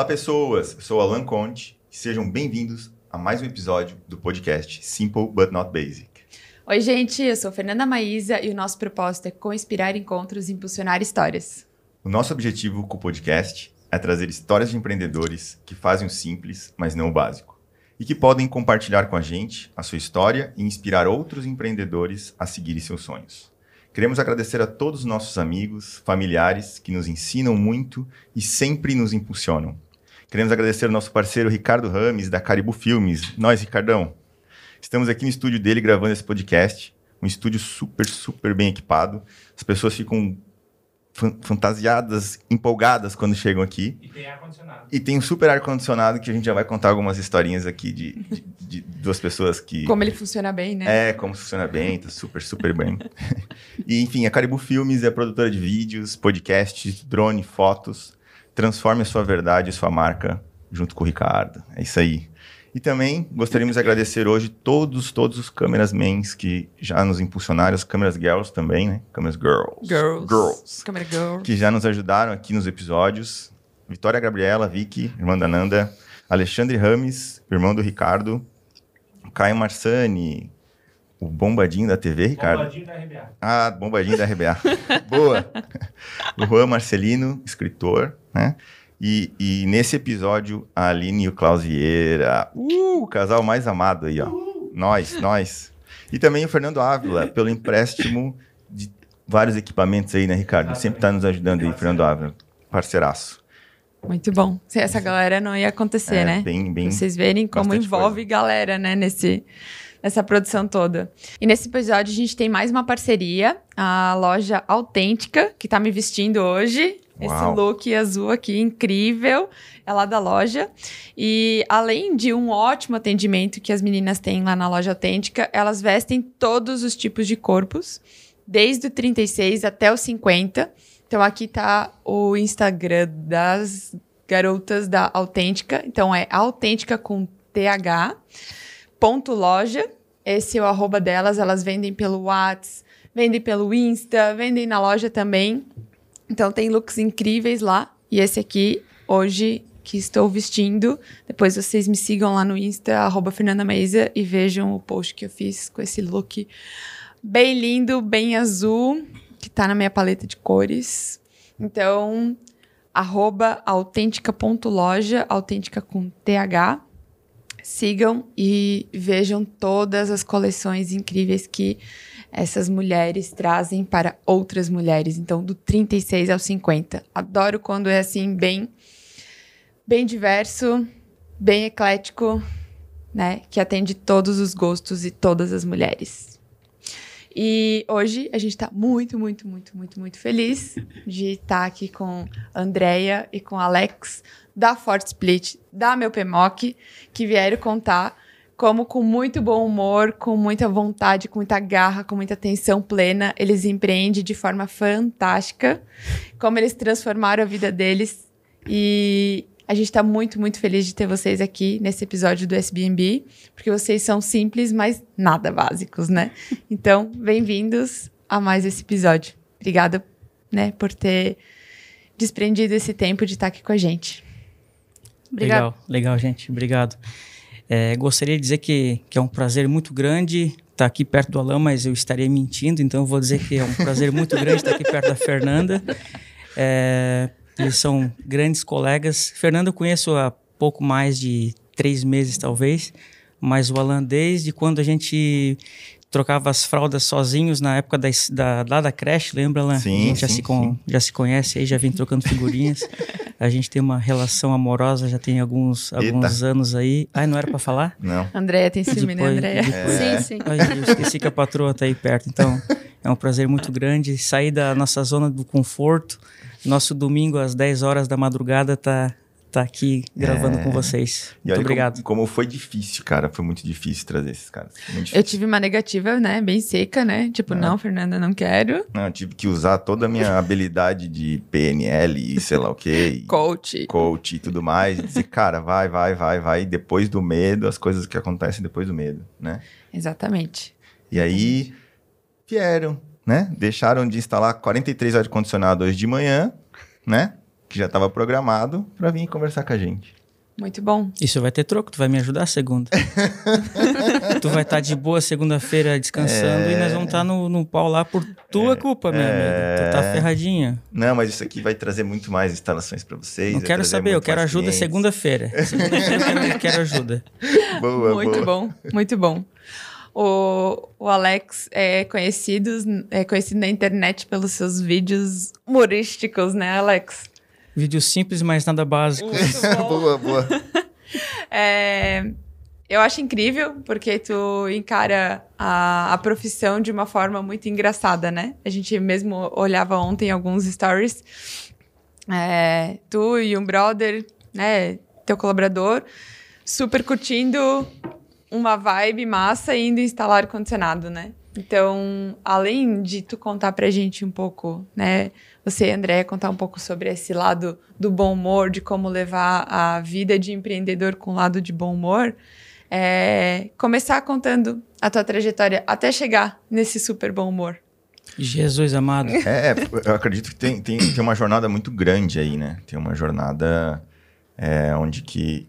Fala pessoas, eu sou Alan Conte e sejam bem-vindos a mais um episódio do podcast Simple But Not Basic. Oi, gente, eu sou Fernanda Maísa e o nosso propósito é co-inspirar encontros e impulsionar histórias. O nosso objetivo com o podcast é trazer histórias de empreendedores que fazem o simples, mas não o básico, e que podem compartilhar com a gente a sua história e inspirar outros empreendedores a seguirem seus sonhos. Queremos agradecer a todos os nossos amigos, familiares que nos ensinam muito e sempre nos impulsionam. Queremos agradecer ao nosso parceiro Ricardo Rames, da Caribu Filmes. Nós, Ricardão, estamos aqui no estúdio dele gravando esse podcast. Um estúdio super, super bem equipado. As pessoas ficam fan- fantasiadas, empolgadas quando chegam aqui. E tem ar-condicionado. E tem um super ar-condicionado que a gente já vai contar algumas historinhas aqui de, de- de duas pessoas que. Como ele funciona bem, né? É, como funciona bem, tá super, super bem. e, enfim, a Caribu Filmes é produtora de vídeos, podcasts, drone, fotos. Transforme a sua verdade e sua marca junto com o Ricardo. É isso aí. E também gostaríamos de agradecer hoje todos, todos os câmeras mens que já nos impulsionaram, as câmeras girls também, né? Câmeras girls. Girls. Girls. Câmera girl. Que já nos ajudaram aqui nos episódios. Vitória Gabriela, Vicky, irmã da Nanda. Alexandre Rames, irmão do Ricardo. Caio Marsani, o bombadinho da TV, Ricardo. Bombadinho da RBA. Ah, bombadinho da RBA. Boa! O Juan Marcelino, escritor, né? E, e nesse episódio, a Aline e o Klaus Vieira. Uh, o casal mais amado aí, ó. Nós, nós. E também o Fernando Ávila, pelo empréstimo de vários equipamentos aí, né, Ricardo? Sempre tá nos ajudando aí, Fernando Ávila. Parceiraço. Muito bom. Sem essa galera não ia acontecer, É, né? Bem, bem. Vocês verem como envolve galera, né, nesse, nessa produção toda. E nesse episódio a gente tem mais uma parceria, a loja Autêntica, que tá me vestindo hoje. Esse Uau. look azul aqui, incrível, é lá da loja. E além de um ótimo atendimento que as meninas têm lá na loja Autêntica, elas vestem todos os tipos de corpos, desde o 36 até o 50. Então aqui tá o Instagram das garotas da Autêntica. Então é autêntica com TH. Loja. Esse é o arroba delas. Elas vendem pelo Whats, vendem pelo Insta, vendem na loja também. Então tem looks incríveis lá. E esse aqui, hoje, que estou vestindo. Depois vocês me sigam lá no Insta, arroba Fernanda Maísa, e vejam o post que eu fiz com esse look bem lindo, bem azul, que tá na minha paleta de cores. Então, arroba autêntica.loja, autêntica com TH. Sigam e vejam todas as coleções incríveis que essas mulheres trazem para outras mulheres. Então, do 36 ao 50. Adoro quando é assim, bem, bem diverso, bem eclético, né? Que atende todos os gostos e todas as mulheres. E hoje a gente tá muito, muito, muito, muito, muito feliz de estar aqui com Andrea e com Alex da Fort Split, da Meu Pemoc, que vieram contar como com muito bom humor, com muita vontade, com muita garra, com muita atenção plena, eles empreendem de forma fantástica, como eles transformaram a vida deles. E a gente está muito, muito feliz de ter vocês aqui nesse episódio do SBNB, porque vocês são simples, mas nada básicos, né? Então, bem-vindos a mais esse episódio. Obrigada, né, por ter desprendido esse tempo de estar aqui com a gente. Obrigada. Legal, legal, gente. Obrigado. É, gostaria de dizer que, que é um prazer muito grande estar aqui perto do Alain, mas eu estaria mentindo, então vou dizer que é um prazer muito grande estar aqui perto da Fernanda. É, eles são grandes colegas. Fernanda eu conheço há pouco mais de três meses, talvez, mas o Alain, desde quando a gente trocava as fraldas sozinhos na época da, da, lá da creche, lembra, Alain? Sim, a gente já, sim, se con- já se conhece aí, já vem trocando figurinhas. A gente tem uma relação amorosa já tem alguns, alguns anos aí. Ai, não era pra falar? Não. Andréia tem ciúme, né, Depois- Andréia? depois- Sim, sim. Ai, eu esqueci que a patroa tá aí perto. Então, é um prazer muito grande sair da nossa zona do conforto. Nosso domingo às 10 horas da madrugada tá, tá aqui gravando É. com vocês. E Muito obrigado. Como, como foi difícil, cara. Foi muito difícil trazer esses caras. Eu tive uma negativa, né, bem seca, né? Tipo, não, Fernanda, não quero. Não, eu tive que usar toda a minha habilidade de PNL e sei lá o quê. Coach. coach e tudo mais. E dizer, cara, vai, vai, vai, vai. Depois do medo, as coisas que acontecem depois do medo, né? Exatamente. E aí vieram, né? Deixaram de instalar 43 ar-condicionado hoje de manhã, né? Que já estava programado para vir conversar com a gente. Muito bom. Isso vai ter troco, tu vai me ajudar segunda. tu vai estar tá de boa segunda-feira descansando é... e nós vamos estar tá no, no pau lá por tua é... culpa, meu é... amigo. Tu tá ferradinha. Não, mas isso aqui vai trazer muito mais instalações para vocês. Não quero saber, eu quero ajuda segunda-feira. Segunda-feira eu quero ajuda. Boa, muito boa. bom, muito bom. O, o Alex é conhecido, é conhecido na internet pelos seus vídeos humorísticos, né, Alex? Vídeo simples, mas nada básico. boa, boa. É, eu acho incrível, porque tu encara a, a profissão de uma forma muito engraçada, né? A gente mesmo olhava ontem alguns stories. É, tu e um brother, né? Teu colaborador, super curtindo uma vibe massa indo instalar ar-condicionado, né? Então, além de tu contar pra gente um pouco, né? Você, André, contar um pouco sobre esse lado do bom humor, de como levar a vida de empreendedor com lado de bom humor, é, começar contando a tua trajetória até chegar nesse super bom humor. Jesus amado. É, eu acredito que tem, tem, tem uma jornada muito grande aí, né? Tem uma jornada é, onde que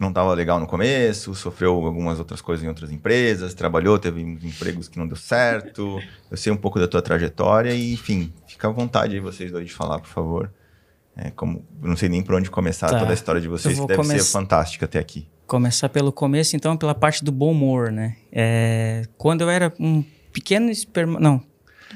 não estava legal no começo, sofreu algumas outras coisas em outras empresas, trabalhou, teve empregos que não deu certo. Eu sei um pouco da tua trajetória e, enfim, fica à vontade aí vocês dois de falar, por favor. É, como, não sei nem por onde começar tá. toda a história de vocês, que deve come... ser fantástica até aqui. Começar pelo começo, então, pela parte do bom humor, né? É, quando eu era um pequeno esperma... Não,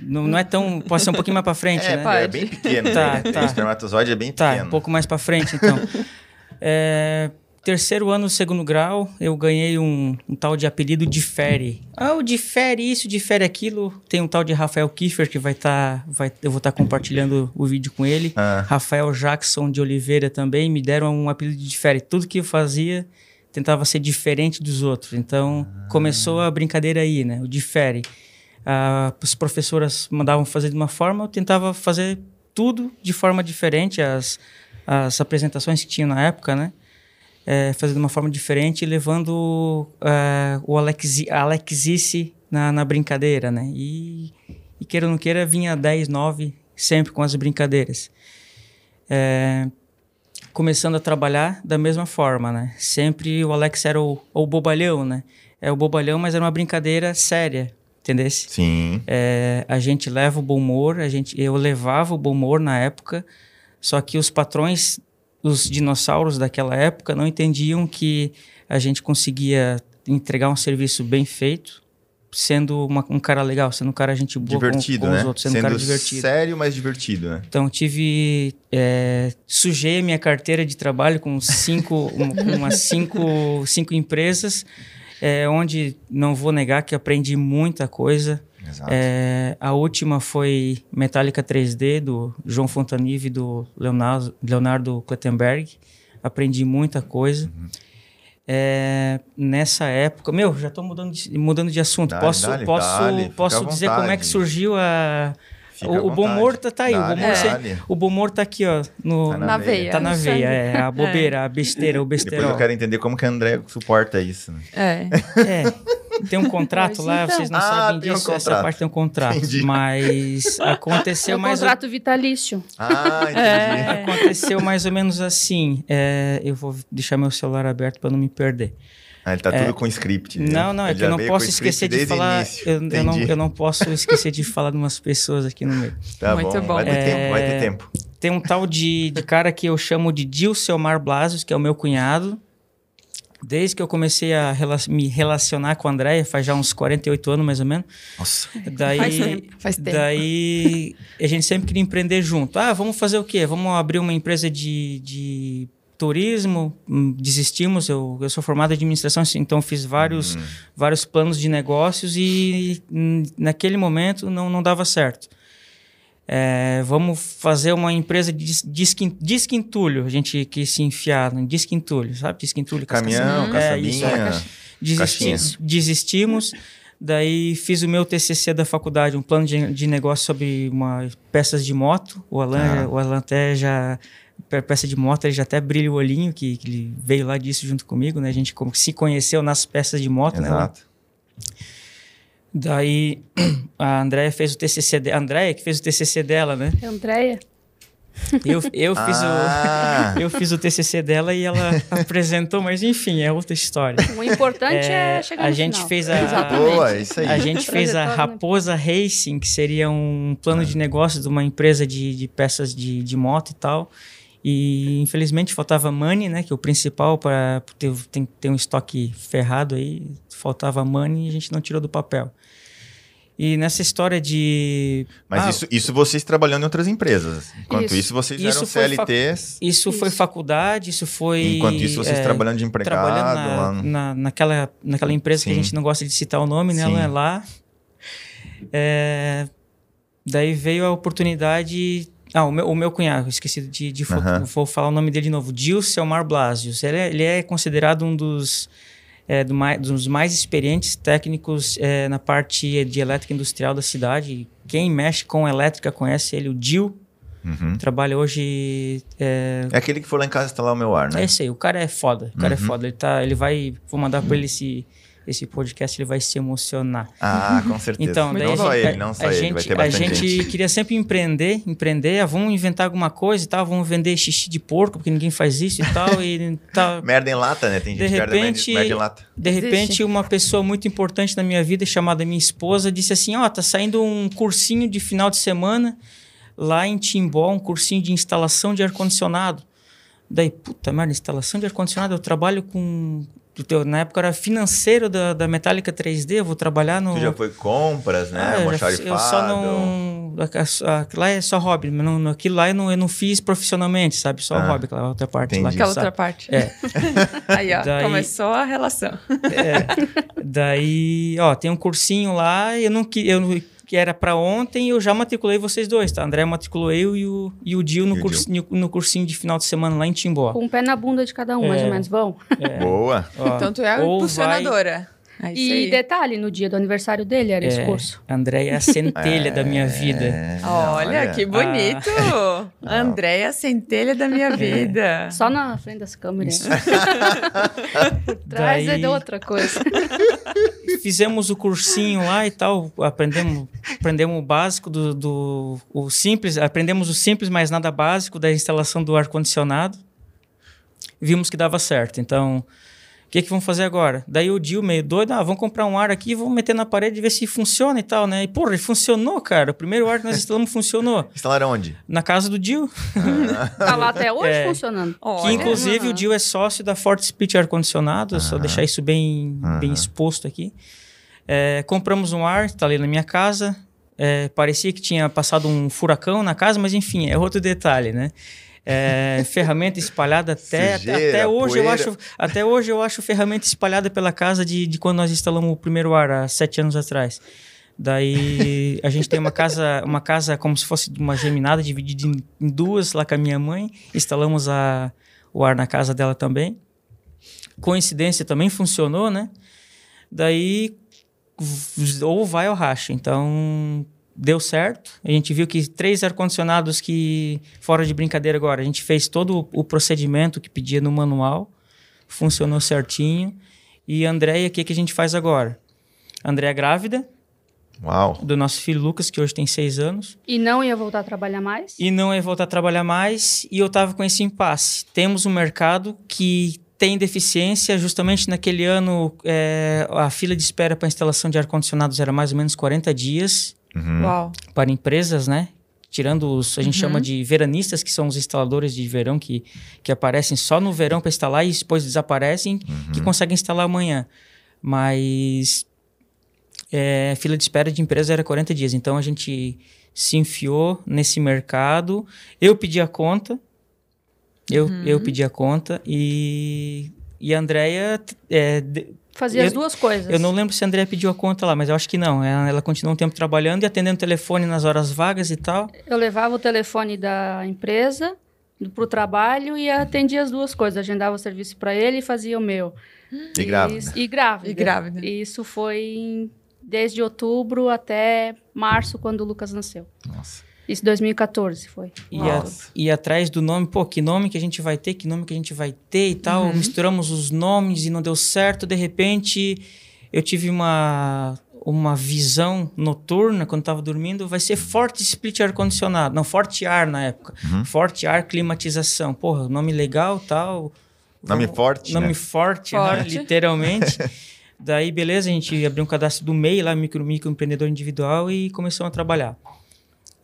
não, não, é tão. Pode ser um pouquinho mais para frente, é, né? É bem pequeno. tá, né? tá. O espermatozoide é bem pequeno. Tá, um pouco mais para frente, então. é, terceiro ano do segundo grau, eu ganhei um, um tal de apelido difere. Ah, o difere isso, difere aquilo. Tem um tal de Rafael Kiefer que vai estar. Tá, vai, eu vou estar tá compartilhando o vídeo com ele. Ah. Rafael Jackson de Oliveira também me deram um apelido de difere. Tudo que eu fazia tentava ser diferente dos outros. Então ah. começou a brincadeira aí, né? O difere. Ah, as professoras mandavam fazer de uma forma, eu tentava fazer tudo de forma diferente. As, as apresentações que tinha na época, né? É, fazer de uma forma diferente, levando é, o Alex, a Alexice na, na brincadeira, né? E, e queira ou não queira, vinha 10, 9, sempre com as brincadeiras. É, começando a trabalhar da mesma forma, né? Sempre o Alex era o, o bobalhão, né? É o bobalhão, mas era uma brincadeira séria, entendeu? Sim. É, a gente leva o bom humor, a gente, eu levava o bom humor na época, só que os patrões os dinossauros daquela época não entendiam que a gente conseguia entregar um serviço bem feito, sendo uma, um cara legal, sendo um cara gente boa divertido, com, com né? os outros, sendo, sendo um cara divertido. sério, mas divertido, né? Então, tive... É, sujei a minha carteira de trabalho com cinco, um, umas cinco, cinco empresas, é, onde não vou negar que aprendi muita coisa. É, a última foi Metallica 3D, do João Fontanive e do Leonardo, Leonardo Klettenberg. Aprendi muita coisa. Uhum. É, nessa época, meu, já estou mudando de, mudando de assunto. Dale, posso dale, posso, dale, posso dizer como é que surgiu a, o, o, bom humor tá, tá aí. o, bom humor, é. o bom humor tá aqui, ó. No, tá na, na veia. Tá na veia, é. A bobeira, é. a besteira, o besteirol. Depois eu quero entender como que a André suporta isso. Né? É. é. Tem um contrato lá, então. vocês não ah, sabem disso. Um essa parte tem um contrato. Entendi. Mas aconteceu é um mais. contrato vitalício. Ah, entendi. É. Aconteceu mais ou menos assim. É, eu vou deixar meu celular aberto para não me perder. Ah, ele tá tudo é, com script. Né? Não, não, é que eu não posso esquecer de falar. Eu, eu, não, eu não posso esquecer de falar de umas pessoas aqui no meio. Tá Muito bom. bom. Vai ter é, tempo, vai ter tempo. Tem um tal de, de cara que eu chamo de Dilcelmar Blasius, que é o meu cunhado. Desde que eu comecei a rela me relacionar com a Andréia, faz já uns 48 anos mais ou menos. Nossa. Daí, faz tempo, faz tempo. Daí a gente sempre queria empreender junto. Ah, vamos fazer o quê? Vamos abrir uma empresa de, de turismo, hum, desistimos. Eu, eu sou formado em administração, então fiz vários, uhum. vários planos de negócios e hum, naquele momento não, não dava certo. É, vamos fazer uma empresa de disque, entulho, a gente quis se enfiar no disque entulho, sabe? Disque entulho, Caminhão, é, isso, é, desisti, desistimos. Daí fiz o meu TCC da faculdade, um plano de, de negócio sobre uma, peças de moto. O Alan, ah. o Alan até já peça de moto, ele já até brilha o olhinho, que, que ele veio lá disso junto comigo, né? A gente se conheceu nas peças de moto, né, Exato. né? Daí a Andréia fez o TCC dela. Andréia que fez o TCC dela, né? É Andréia. Eu, eu, fiz Ah. o, eu fiz o TCC dela e ela apresentou, mas enfim, é outra história. O importante é, É, chegar a no gente final. fez a, Exatamente. Boa, isso aí. a gente fez a né? Raposa Racing, que seria um plano de negócio de uma empresa de, de peças de, de moto e tal. E infelizmente faltava money, né? Que é o principal para ter, tem que ter um estoque ferrado aí. Faltava money e a gente não tirou do papel. E nessa história de. Mas Ah, isso, isso vocês trabalhando em outras empresas. Enquanto isso, Isso. vocês Isso eram foi CLTs. Isso, foi Isso. faculdade, isso foi. Enquanto isso, vocês é, trabalhando de empregado. trabalhando lá na, no- na, naquela, naquela empresa que Sim. a gente não gosta de citar o nome, né? Sim. Ela é lá. É, daí veio a oportunidade. Ah, o meu, o meu cunhado, esqueci de, de Aham. vou falar o nome dele de novo. Gil Selmar Blasius. Ele é, ele é considerado um dos, é, do mai- dos mais experientes técnicos é, na parte de elétrica industrial da cidade. Quem mexe com elétrica conhece ele, o Gil. Uhum. Trabalha hoje é, É aquele que foi lá em casa instalar o meu ar, né? é esse aí, o cara é foda. O cara Uhum. é foda. Ele, tá, ele vai. Vou mandar pra ele esse, esse podcast, ele vai se emocionar. Ah, com certeza. Então, daí não só gente- ele, não só a ele, gente, vai ter A gente, gente. queria sempre empreender, empreender, ah, vamos inventar alguma coisa e tal, vamos vender xixi de porco, porque ninguém faz isso e tal. e tal. Merda em lata, né? Tem gente De que merda- repente- merda em lata. De Existe. repente, uma pessoa muito importante na minha vida, chamada minha esposa, disse assim: Ó, tá saindo um cursinho de final de semana lá em Timbó, um cursinho de instalação de ar-condicionado. Daí, puta merda, instalação de ar-condicionado, eu trabalho com. Do teu- Na época eu era financeiro da, da Metallica 3D, eu vou trabalhar no. Tu já foi compras, né? Ah, eu, já- eu só não. Aquilo lá é só hobby, mas não, aquilo lá eu não, eu não fiz profissionalmente, sabe? Só Ah, hobby, aquela outra parte lá. entendi. que Aquela sabe? outra parte. É. Aí, ó, Daí- começou a relação. Daí, ó, tem um cursinho lá, eu não eu não- que era pra ontem, eu já matriculei vocês dois, tá? André matriculou eu e o, e o Dil no, E o cursinho, no cursinho de final de semana lá em Timbó. Com um pé na bunda de cada um, mais É. ou menos. Vão. Boa. Ó, Então tu é impulsionadora. É E aí. detalhe, no dia do aniversário dele era esse É. curso. André é a centelha da minha vida. É, Olha, que bonito! Ah. Andréia, centelha da É. minha vida. Só na frente das câmeras. Traz Daí- é outra coisa. Fizemos o cursinho lá e tal, aprendemos, aprendemos o básico do, do o simples, aprendemos o simples, mas nada básico da instalação do ar condicionado. Vimos que dava certo. Então, que que vamos fazer agora? Daí o Dil meio doido, ah, vamos comprar um ar aqui, e vamos meter na parede e ver se funciona e tal, né? E porra, funcionou, cara. O primeiro ar que nós instalamos funcionou Instalaram onde? na casa do Dil. Tá lá até hoje É. funcionando. Que Olha. inclusive o Dil é sócio da Forte Speech Ar Condicionado, só deixar isso bem, bem exposto aqui. É, compramos um ar, instalei na minha casa. É, parecia que tinha passado um furacão na casa, mas enfim, é outro detalhe, né? É, ferramenta espalhada até, Sujeira, até hoje eu poeira. acho até hoje eu acho ferramenta espalhada pela casa de, de quando nós instalamos o primeiro ar há sete anos atrás. Daí a gente tem uma casa uma casa como se fosse uma geminada dividida em, em duas lá com a minha mãe. Instalamos a, o ar na casa dela também. Coincidência também funcionou né? Daí ou vai ou racha. Então deu certo. A gente viu que três ar-condicionados que, fora de brincadeira agora, a gente fez todo o procedimento que pedia no manual, funcionou certinho. E Andréia, o que, que a gente faz agora? Andréia é grávida Uau. do nosso filho Lucas, que hoje tem seis anos, E não ia voltar a trabalhar mais? e não ia voltar a trabalhar mais, e eu estava com esse impasse. Temos um mercado que tem deficiência, justamente naquele ano é, a fila de espera para instalação de ar-condicionados era mais ou menos 40 dias, Uhum. Uau. para empresas, né? Tirando os, a gente chama de veranistas, que são os instaladores de verão que, que aparecem só no verão para instalar e depois desaparecem, que conseguem instalar amanhã. Mas é, fila de espera de empresa era 40 dias. Então a gente se enfiou nesse mercado. Eu pedi a conta. Eu, eu pedi a conta e, e a Andrea é, Fazia Eu- as duas coisas. eu não lembro se a Andrea pediu a conta lá, mas eu acho que não. Ela, ela continuou um tempo trabalhando e atendendo telefone nas horas vagas e tal. Eu levava o telefone da empresa para o trabalho e atendia as duas coisas. Agendava o serviço para ele e fazia o meu. E grávida. Isso- E grávida. E grávida. E Isso foi desde outubro até março, quando o Lucas nasceu. Nossa. Isso 2014 foi. E, a- e atrás do nome, pô, que nome que a gente vai ter, que nome que a gente vai ter e tal. Misturamos os nomes e não deu certo. De repente, eu tive uma, uma visão noturna quando estava dormindo, vai ser forte split ar-condicionado. Não, forte ar na época. Uhum. Forte ar climatização. Porra, nome legal tal. Nome Vamos- forte, Nome né? forte, né? Forte. literalmente. Daí, beleza, a gente abriu um cadastro do MEI, lá, micro, microempreendedor individual, e começamos a trabalhar.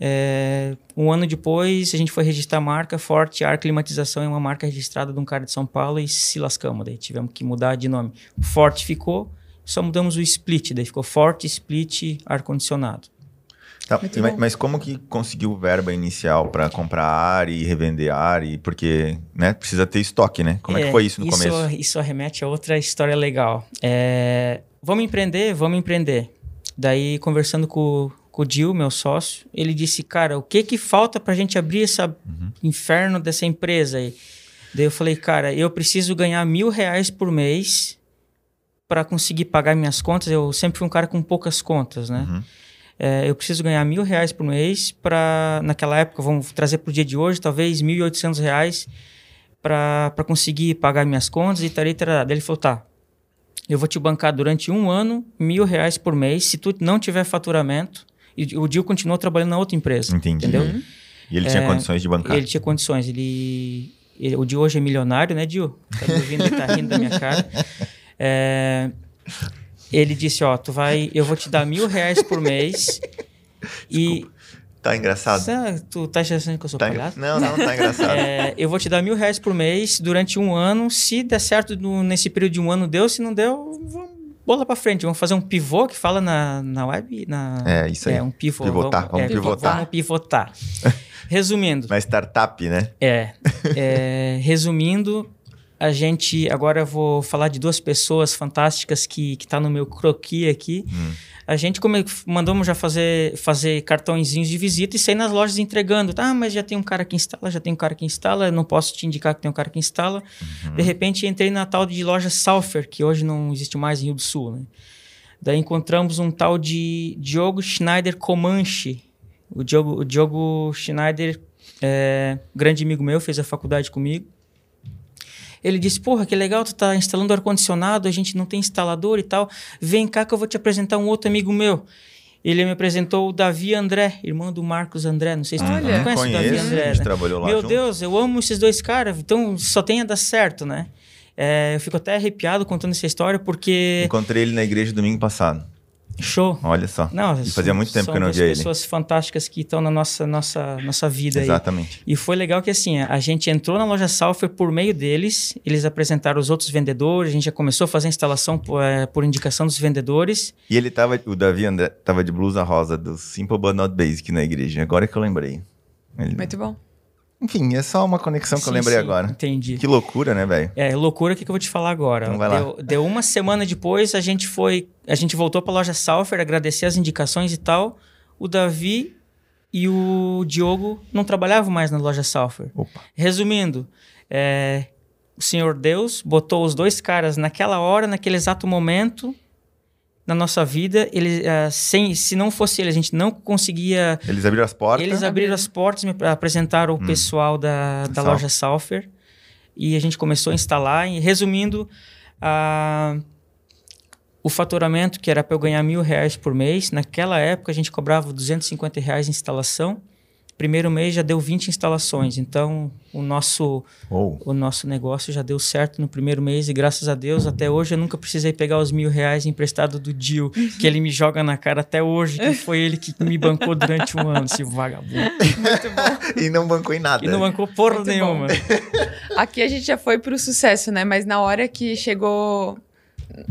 É, um ano depois, a gente foi registrar a marca Forte Ar Climatização, é uma marca registrada de um cara de São Paulo, e se lascamos, daí tivemos que mudar de nome. Forte ficou, só mudamos o split, daí ficou Forte Split Ar-Condicionado. Tá, Muito e mas, mas como que conseguiu verba inicial para comprar ar e revender ar? E porque, né, precisa ter estoque, né? Como é, que foi isso no isso, começo? Isso remete a outra história legal. É, vamos empreender? Vamos empreender. Daí, conversando com, com o Dil, meu sócio, ele disse, cara, o que que falta pra gente abrir esse Uhum. inferno dessa empresa aí? Daí eu falei, cara, eu preciso ganhar mil reais por mês para conseguir pagar minhas contas. Eu sempre fui um cara com poucas contas, né? Uhum. É, eu preciso ganhar mil reais por mês para, naquela época, vamos trazer para o dia de hoje, talvez mil e oitocentos reais para conseguir pagar minhas contas e e tal. Daí ele falou, tá, eu vou te bancar durante um ano mil reais por mês, se tu não tiver faturamento, e o Dil continuou trabalhando na outra empresa, Entendi. entendeu? E ele tinha É, condições de bancar. Ele tinha condições, ele, ele- O de hoje é milionário, né, Dil? Tá me ouvindo, ele tá rindo da minha cara. É, ele disse, ó, tu vai... Eu vou te dar mil reais por mês e... Tá engraçado? Sabe, tu tá achando que eu sou Tá palhaço? Não, não, tá engraçado. É, eu vou te dar mil reais por mês durante um ano. Se der certo no- nesse período de um ano, deu. Se não deu, vamos bola pra frente. Vamos fazer um pivô que fala na, na web. Na, É, isso aí. É, um pivô. Pivotar, vamos pivotar. Vamos pivotar. Resumindo, Na startup, né? é, é, resumindo, a gente agora eu vou falar de duas pessoas fantásticas que que tá no meu croquis aqui. Hum. A gente come, mandamos já fazer fazer cartõezinhos de visita e sair nas lojas entregando. Ah, mas já tem um cara que instala, já tem um cara que instala, não posso te indicar que tem um cara que instala. Uhum. De repente entrei na tal de loja Salfer, que hoje não existe mais em Rio do Sul, né? Daí encontramos um tal de Diogo Schneider Comanche. O Diogo, o Diogo Schneider, é, grande amigo meu, fez a faculdade comigo. Ele disse, porra, que legal, tu tá instalando ar-condicionado, a gente não tem instalador e tal. Vem cá que eu vou te apresentar um outro amigo meu. Ele me apresentou o Davi André, irmão do Marcos André. Não sei se tu Olha. conhece o Davi Conheço, André, a gente né? trabalhou lá Meu junto. Deus, eu amo esses dois caras, então só tem a dar certo, né? É, eu fico até arrepiado contando essa história porque. Encontrei ele na igreja domingo passado. Show! Olha só. Não, e fazia muito tempo são que eu não via ele. pessoas fantásticas que estão na nossa, nossa, nossa vida aí. Exatamente. E foi legal que assim, a gente entrou na loja Salfer por meio deles, eles apresentaram os outros vendedores, a gente já começou a fazer a instalação por, eh, por indicação dos vendedores. E ele tava, o Davi André, tava de blusa rosa do Simple But Not Basic na igreja. Agora que eu lembrei. Ele- Muito bom. Enfim, é só uma conexão que eu Sim, lembrei sim, agora. Entendi. Que loucura, né, velho? É, loucura, o que, que eu vou te falar agora? Então vai lá. deu, deu uma semana depois, a gente foi. A gente voltou pra loja Salfer, agradecer as indicações e tal. O Davi e o Diogo não trabalhavam mais na loja Salfer. Opa. Resumindo, é, o Senhor Deus botou os dois caras naquela hora, naquele exato momento na nossa vida. Ele, ah, sem, se não fosse ele, a gente não conseguia Eles abriram as portas. eles abriram as portas, me apresentaram o pessoal da, da loja Salfer e a gente começou a instalar. E resumindo, a- o faturamento, que era para eu ganhar mil reais por mês, naquela época a gente cobrava 250 reais em instalação. Primeiro mês já deu 20 instalações, então o nosso, Ou. o nosso negócio já deu certo no primeiro mês e graças a Deus até hoje eu nunca precisei pegar os mil reais emprestado do Dil, que ele me joga na cara até hoje, que foi ele que me bancou durante um ano, esse vagabundo. Muito bom. E não bancou em nada. E não bancou porra Muito nenhuma. Aqui a gente já foi pro sucesso, né? Mas na hora que chegou.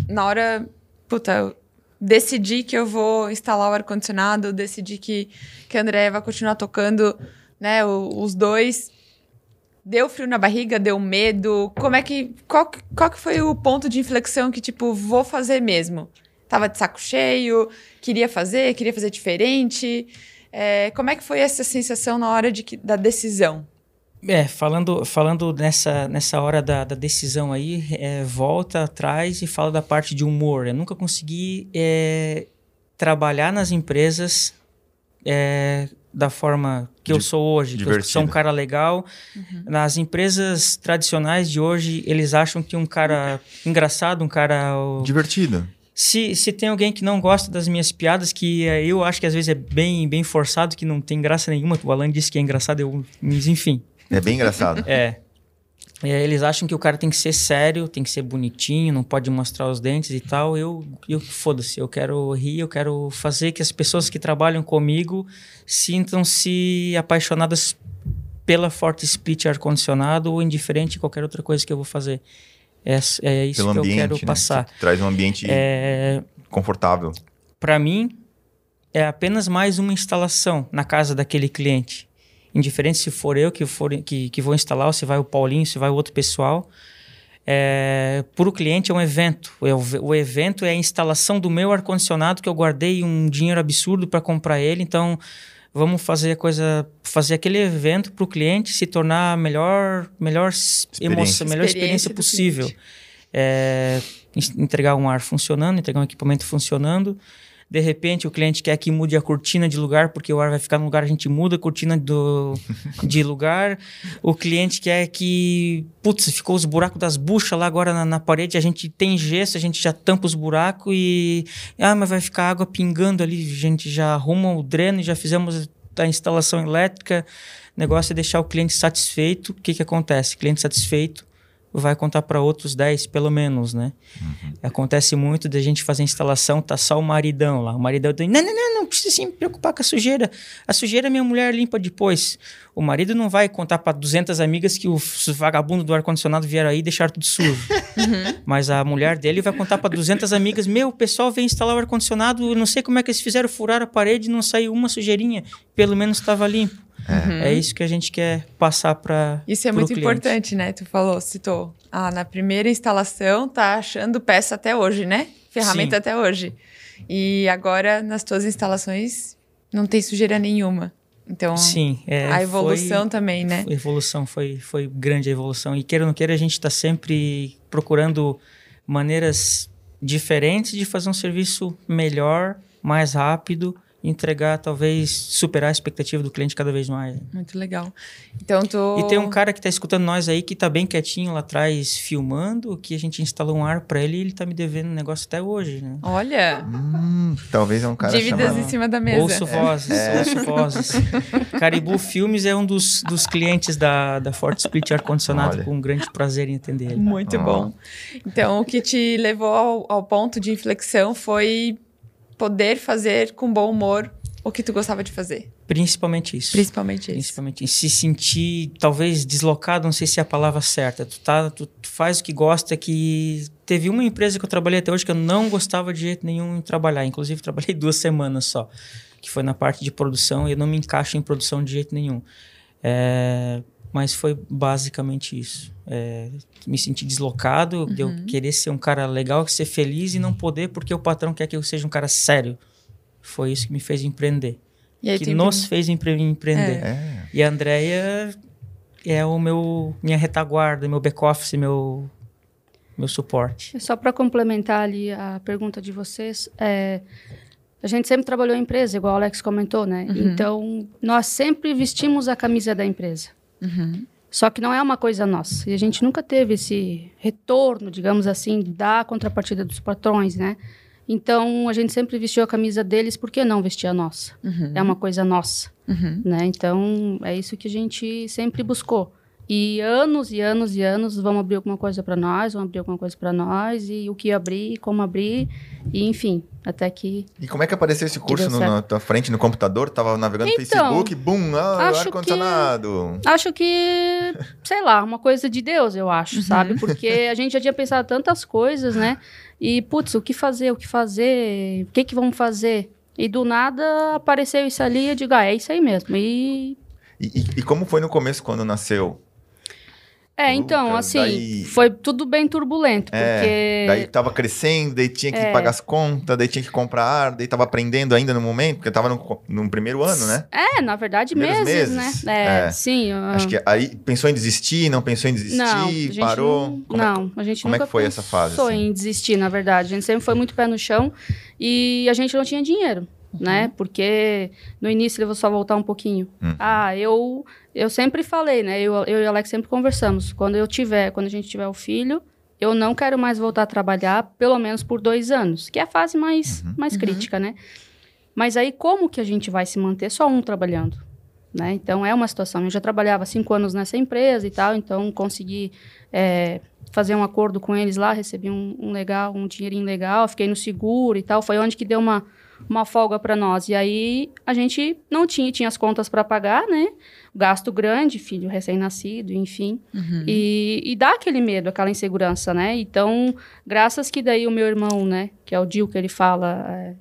Na hora. Puta, decidi que eu vou instalar o ar-condicionado, decidi que, que a Andrea vai continuar tocando, né? os dois. Deu frio na barriga, deu medo. Como é que. Qual, qual que foi o ponto de inflexão que, tipo, vou fazer mesmo? Tava de saco cheio, queria fazer, queria fazer diferente. É, como é que foi essa sensação na hora de da decisão? É, falando, falando nessa, nessa hora da, da decisão aí, é, volta atrás e fala da parte de humor. Eu nunca consegui é, trabalhar nas empresas é, da forma que eu sou hoje, que eu sou um divertido. cara legal. Nas empresas tradicionais de hoje, eles acham que um cara engraçado, um cara Divertido. Se, se tem alguém que não gosta das minhas piadas, que é, eu acho que às vezes é bem, bem forçado, que não tem graça nenhuma, o Alan disse que é engraçado, eu, mas enfim. É bem engraçado. É. Eles acham que o cara tem que ser sério, tem que ser bonitinho, não pode mostrar os dentes e tal. Eu, eu foda-se, eu quero rir, eu quero fazer que as pessoas que trabalham comigo sintam-se apaixonadas pela Forte Split ar-condicionado ou indiferente a qualquer outra coisa que eu vou fazer. É, é isso Pelo que ambiente, eu quero né? passar. Você traz um ambiente É, confortável. para mim, é apenas mais uma instalação na casa daquele cliente. Indiferente se for eu que, for, que, que vou instalar, ou se vai o Paulinho, se vai o outro pessoal. É, para o cliente é um evento. É O, o evento é a instalação do meu ar-condicionado que eu guardei um dinheiro absurdo para comprar ele. Então, vamos fazer a coisa, fazer aquele evento para o cliente se tornar a melhor, melhor s- emoção, melhor Experiência experiência possível. É, en- entregar um ar funcionando, entregar um equipamento funcionando. De repente, o cliente quer que mude a cortina de lugar, porque o ar vai ficar no lugar, a gente muda a cortina do, de lugar. O cliente quer que, putz, ficou os buracos das buchas lá agora na, na parede, a gente tem gesso, a gente já tampa os buracos e. Ah, mas vai ficar água pingando ali, a gente já arruma o dreno, já fizemos a instalação elétrica. O negócio é deixar o cliente satisfeito. O que, que acontece? Cliente satisfeito vai contar para outros 10, pelo menos, né? Acontece muito de a gente fazer instalação, tá só o maridão lá. O maridão diz, não, não, não, não precisa se preocupar com a sujeira. A sujeira minha mulher limpa depois. O marido não vai contar para 200 amigas que os vagabundos do ar-condicionado vieram aí e deixaram tudo sujo. Mas a mulher dele vai contar para 200 amigas, meu, o pessoal veio instalar o ar-condicionado, não sei como é que eles fizeram, furar a parede e não saiu uma sujeirinha. Pelo menos estava limpo. É isso que a gente quer passar para Isso é muito cliente. importante, né? Tu falou, citou. Ah, na primeira instalação tá achando peça até hoje, né? Ferramenta Sim. até hoje. E agora, nas tuas instalações, não tem sujeira nenhuma. Então, Sim, é, a evolução foi- também, né? A evolução foi, foi grande a evolução. E queira ou não queira, a gente está sempre procurando maneiras diferentes de fazer um serviço melhor, mais rápido, entregar, talvez, superar a expectativa do cliente cada vez mais. Muito legal. Então, tu... E tem um cara que está escutando nós aí que está bem quietinho lá atrás, filmando, que a gente instalou um ar para ele e ele está me devendo um negócio até hoje, né? Olha, Hum, talvez é um cara dívidas chamado... em cima da mesa. Ouço vozes, ouço vozes. Caribu Filmes é um dos, dos clientes da, da Forte Split Ar-Condicionado, Olha. com um grande prazer em atender ele. Muito Ó. bom. Então, o que te levou ao, ao ponto de inflexão foi poder fazer com bom humor o que tu gostava de fazer. Principalmente isso. Principalmente isso. Principalmente isso. Se sentir, talvez, deslocado, não sei se é a palavra certa. Tu, tá, tu, tu faz o que gosta, que... Teve uma empresa que eu trabalhei até hoje que eu não gostava de jeito nenhum em trabalhar. Inclusive, trabalhei duas semanas só. Que foi na parte de produção e eu não me encaixo em produção de jeito nenhum. É, mas foi basicamente isso. É, me sentir deslocado, de eu querer ser um cara legal, ser feliz e não poder porque o patrão quer que eu seja um cara sério. Foi isso que me fez empreender. E aí que nos empre- fez empre- empreender. É. E a Andrea é o meu minha retaguarda, meu back office, meu meu suporte. Só para complementar ali a pergunta de vocês, é, a gente sempre trabalhou em empresa, igual o Alex comentou, né? Então, nós sempre vestimos a camisa da empresa. Só que não é uma coisa nossa. E a gente nunca teve esse retorno, digamos assim, da contrapartida dos patrões, né? Então, a gente sempre vestiu a camisa deles, por que não vestir a nossa? É uma coisa nossa, Uhum. né? Então, é isso que a gente sempre buscou. E anos e anos e anos vamos abrir alguma coisa para nós, vamos abrir alguma coisa para nós, e o que abrir, como abrir, e enfim, até que E como é que apareceu esse curso no- na tua frente, no computador? Tava navegando no Então, Facebook, bum, ah, ar-condicionado. Acho que, sei lá, uma coisa de Deus, eu acho, sabe? Porque a gente já tinha pensado tantas coisas, né? E, putz, o que fazer, o que fazer, o que que vamos fazer? E do nada apareceu isso ali eu digo, ah, é isso aí mesmo. E. E, e- e como foi no começo, quando nasceu? É, então, assim, daí- foi tudo bem turbulento, É, porque. Daí tava crescendo, daí tinha que É. pagar as contas, daí tinha que comprar ar, daí tava aprendendo ainda no momento, porque tava no, no primeiro ano, né? É, na verdade, Primeiros meses, meses, né? É, é. sim. eu- Acho que aí pensou em desistir, não pensou em desistir, Não, a gente parou. Não, Como é- não, a gente como é nunca que foi essa fase, pensou assim? em desistir, na verdade. A gente sempre foi muito pé no chão e a gente não tinha dinheiro, Uhum. né? Porque no início eu vou só voltar um pouquinho. Hum. Ah, eu eu sempre falei, né? Eu, eu e o Alex sempre conversamos. Quando eu tiver, quando a gente tiver o filho, eu não quero mais voltar a trabalhar pelo menos por dois anos, que é a fase mais, Uhum. mais Uhum. crítica, né? Mas aí como que a gente vai se manter só um trabalhando? Né? Então é uma situação. Eu já trabalhava cinco anos nessa empresa e tal, então consegui é, fazer um acordo com eles lá, recebi um, um legal, um dinheirinho legal, fiquei no seguro e tal. Foi onde que deu uma, uma folga para nós. E aí a gente não tinha, tinha as contas para pagar, né? Gasto grande, filho recém-nascido, enfim. E, e dá aquele medo, aquela insegurança, né? Então, graças que daí o meu irmão, né, que é o Dil que ele fala, é,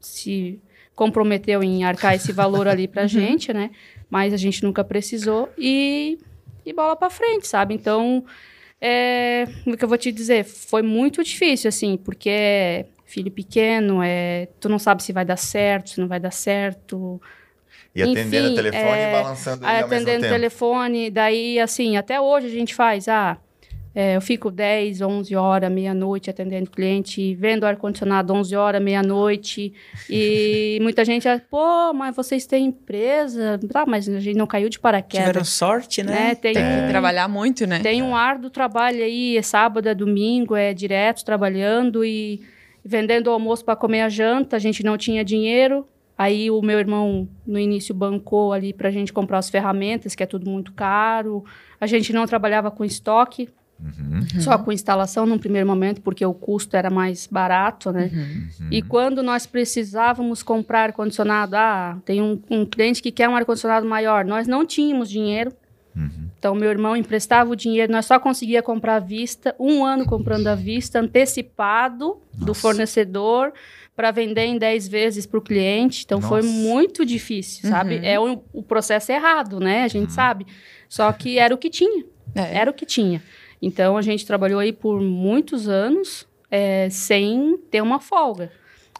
se comprometeu em arcar esse valor ali pra gente, né? Mas a gente nunca precisou e, e bola pra frente, sabe? Então, é, o que eu vou te dizer, foi muito difícil, assim, porque é filho pequeno, é, tu não sabe se vai dar certo, se não vai dar certo, E atendendo o Enfim, telefone é, e balançando ele atendendo o telefone, daí assim, até hoje a gente faz, ah, é, eu fico 10, 11 horas, meia-noite atendendo cliente, vendo ar-condicionado 11 horas, meia-noite, e muita gente, ah, pô, mas vocês têm empresa, ah, mas a gente não caiu de Tiveram paraquedas, sorte, né? né? Tem, Tem É. que trabalhar muito, né? tem um árduo trabalho aí, é sábado, é domingo, é direto trabalhando e vendendo o almoço para comer a janta, a gente não tinha dinheiro. Aí o meu irmão no início bancou ali para a gente comprar as ferramentas, que é tudo muito caro. A gente não trabalhava com estoque, Uhum. só com instalação num primeiro momento, porque o custo era mais barato, né? Uhum. E quando nós precisávamos comprar ar-condicionado, ah, tem um, um cliente que quer um ar-condicionado maior, nós não tínhamos dinheiro. Uhum. Então, meu irmão emprestava o dinheiro, nós só conseguia comprar à vista, um ano comprando à vista, antecipado do Nossa. fornecedor, para vender em 10 vezes para o cliente. Então, foi Nossa. muito difícil, sabe? Uhum. É o, o processo errado, né? A gente sabe. Só que era o que tinha. É. Era o que tinha. Então, a gente trabalhou aí por muitos anos é, sem ter uma folga.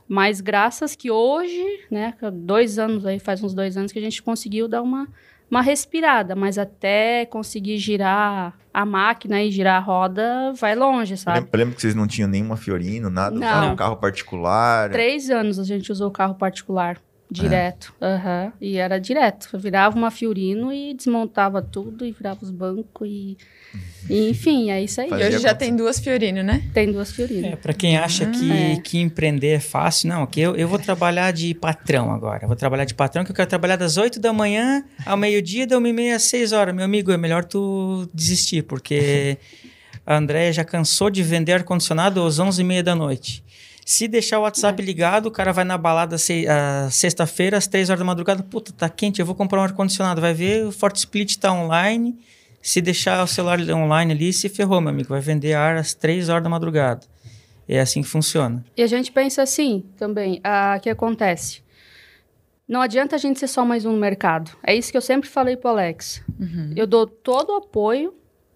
Mas graças que hoje, né, dois anos aí, faz uns dois anos que a gente conseguiu dar uma, uma respirada, mas até conseguir girar a máquina e girar a roda, vai longe, Eu sabe? lembro, eu lembro que vocês não tinham nenhuma Fiorino, nada, Não. um carro particular. Três anos a gente usou carro particular, direto. Aham. E era direto. Eu virava uma Fiorino e desmontava tudo e virava os bancos e... e, enfim, é isso aí. E hoje já tem duas Fiorino, né? Tem duas Fiorino. É, para quem acha que, É. que empreender é fácil, não, que eu, eu vou trabalhar de patrão agora. Eu vou trabalhar de patrão, que eu quero trabalhar das 8 da manhã ao meio-dia, da 1 e meia às 6 horas. Meu amigo, é melhor tu desistir, porque a Andréia já cansou de vender ar-condicionado às 11 e meia da noite. Se deixar o WhatsApp ligado, o cara vai na balada se- ah, sexta-feira, às 3 horas da madrugada, puta, tá quente, eu vou comprar um ar-condicionado. Vai ver, o Forte Split tá online. Se deixar o celular online ali, se ferrou, meu amigo. Vai vender ar às 3 horas da madrugada. É assim que funciona. E a gente pensa assim também, o que acontece? Não adianta a gente ser só mais um no mercado. É isso que eu sempre falei pro Alex. Eu dou todo o apoio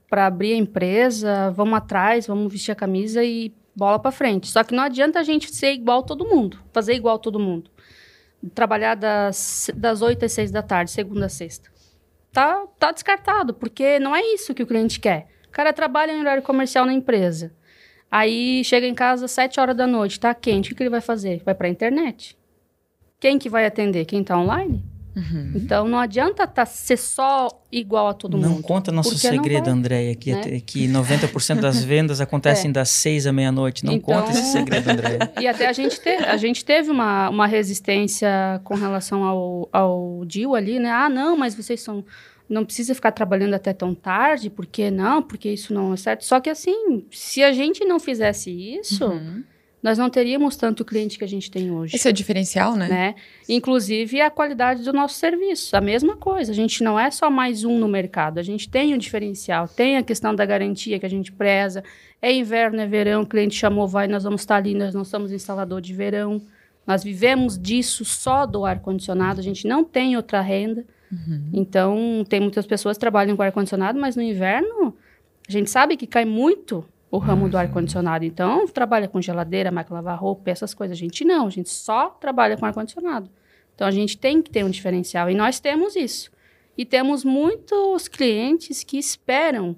para abrir a empresa, vamos atrás, vamos vestir a camisa e bola para frente. Só que não adianta a gente ser igual todo mundo, fazer igual todo mundo. Trabalhar das, das 8 às 6 da tarde, segunda a sexta. Tá, tá descartado, porque não é isso que o cliente quer. O cara trabalha em horário comercial na empresa. Aí chega em casa às 7 horas da noite, tá quente, o que, ele vai fazer? Vai pra internet. Quem que vai atender? Quem tá online? Então não adianta tá, ser só igual a todo não mundo. conta nosso não segredo, vai, Andréia, que, né? até- que 90% das vendas acontecem das 6 à meia-noite. Não Então- conta esse segredo, Andréia. E até a gente, te, a gente teve uma, uma resistência com relação ao, ao DIL ali, né? Ah, não, mas vocês são. Não precisa ficar trabalhando até tão tarde, porque não, porque isso não é certo. Só que assim, se a gente não fizesse isso, Uhum. Nós não teríamos tanto cliente que a gente tem hoje. Esse é o diferencial, né? né? Inclusive a qualidade do nosso serviço, a mesma coisa. A gente não é só mais um no mercado, a gente tem um diferencial, tem a questão da garantia que a gente preza. É inverno, é verão, o cliente chamou, vai, nós vamos estar ali, nós não somos instalador de verão. Nós vivemos disso só do ar-condicionado, a gente não tem outra renda. Então, tem muitas pessoas que trabalham com ar-condicionado, mas no inverno, a gente sabe que cai muito o ramo do ar-condicionado. Então, trabalha com geladeira, máquina lavar roupa, essas coisas. A gente não, a gente só trabalha com ar-condicionado. Então, a gente tem que ter um diferencial. E nós temos isso. E temos muitos clientes que esperam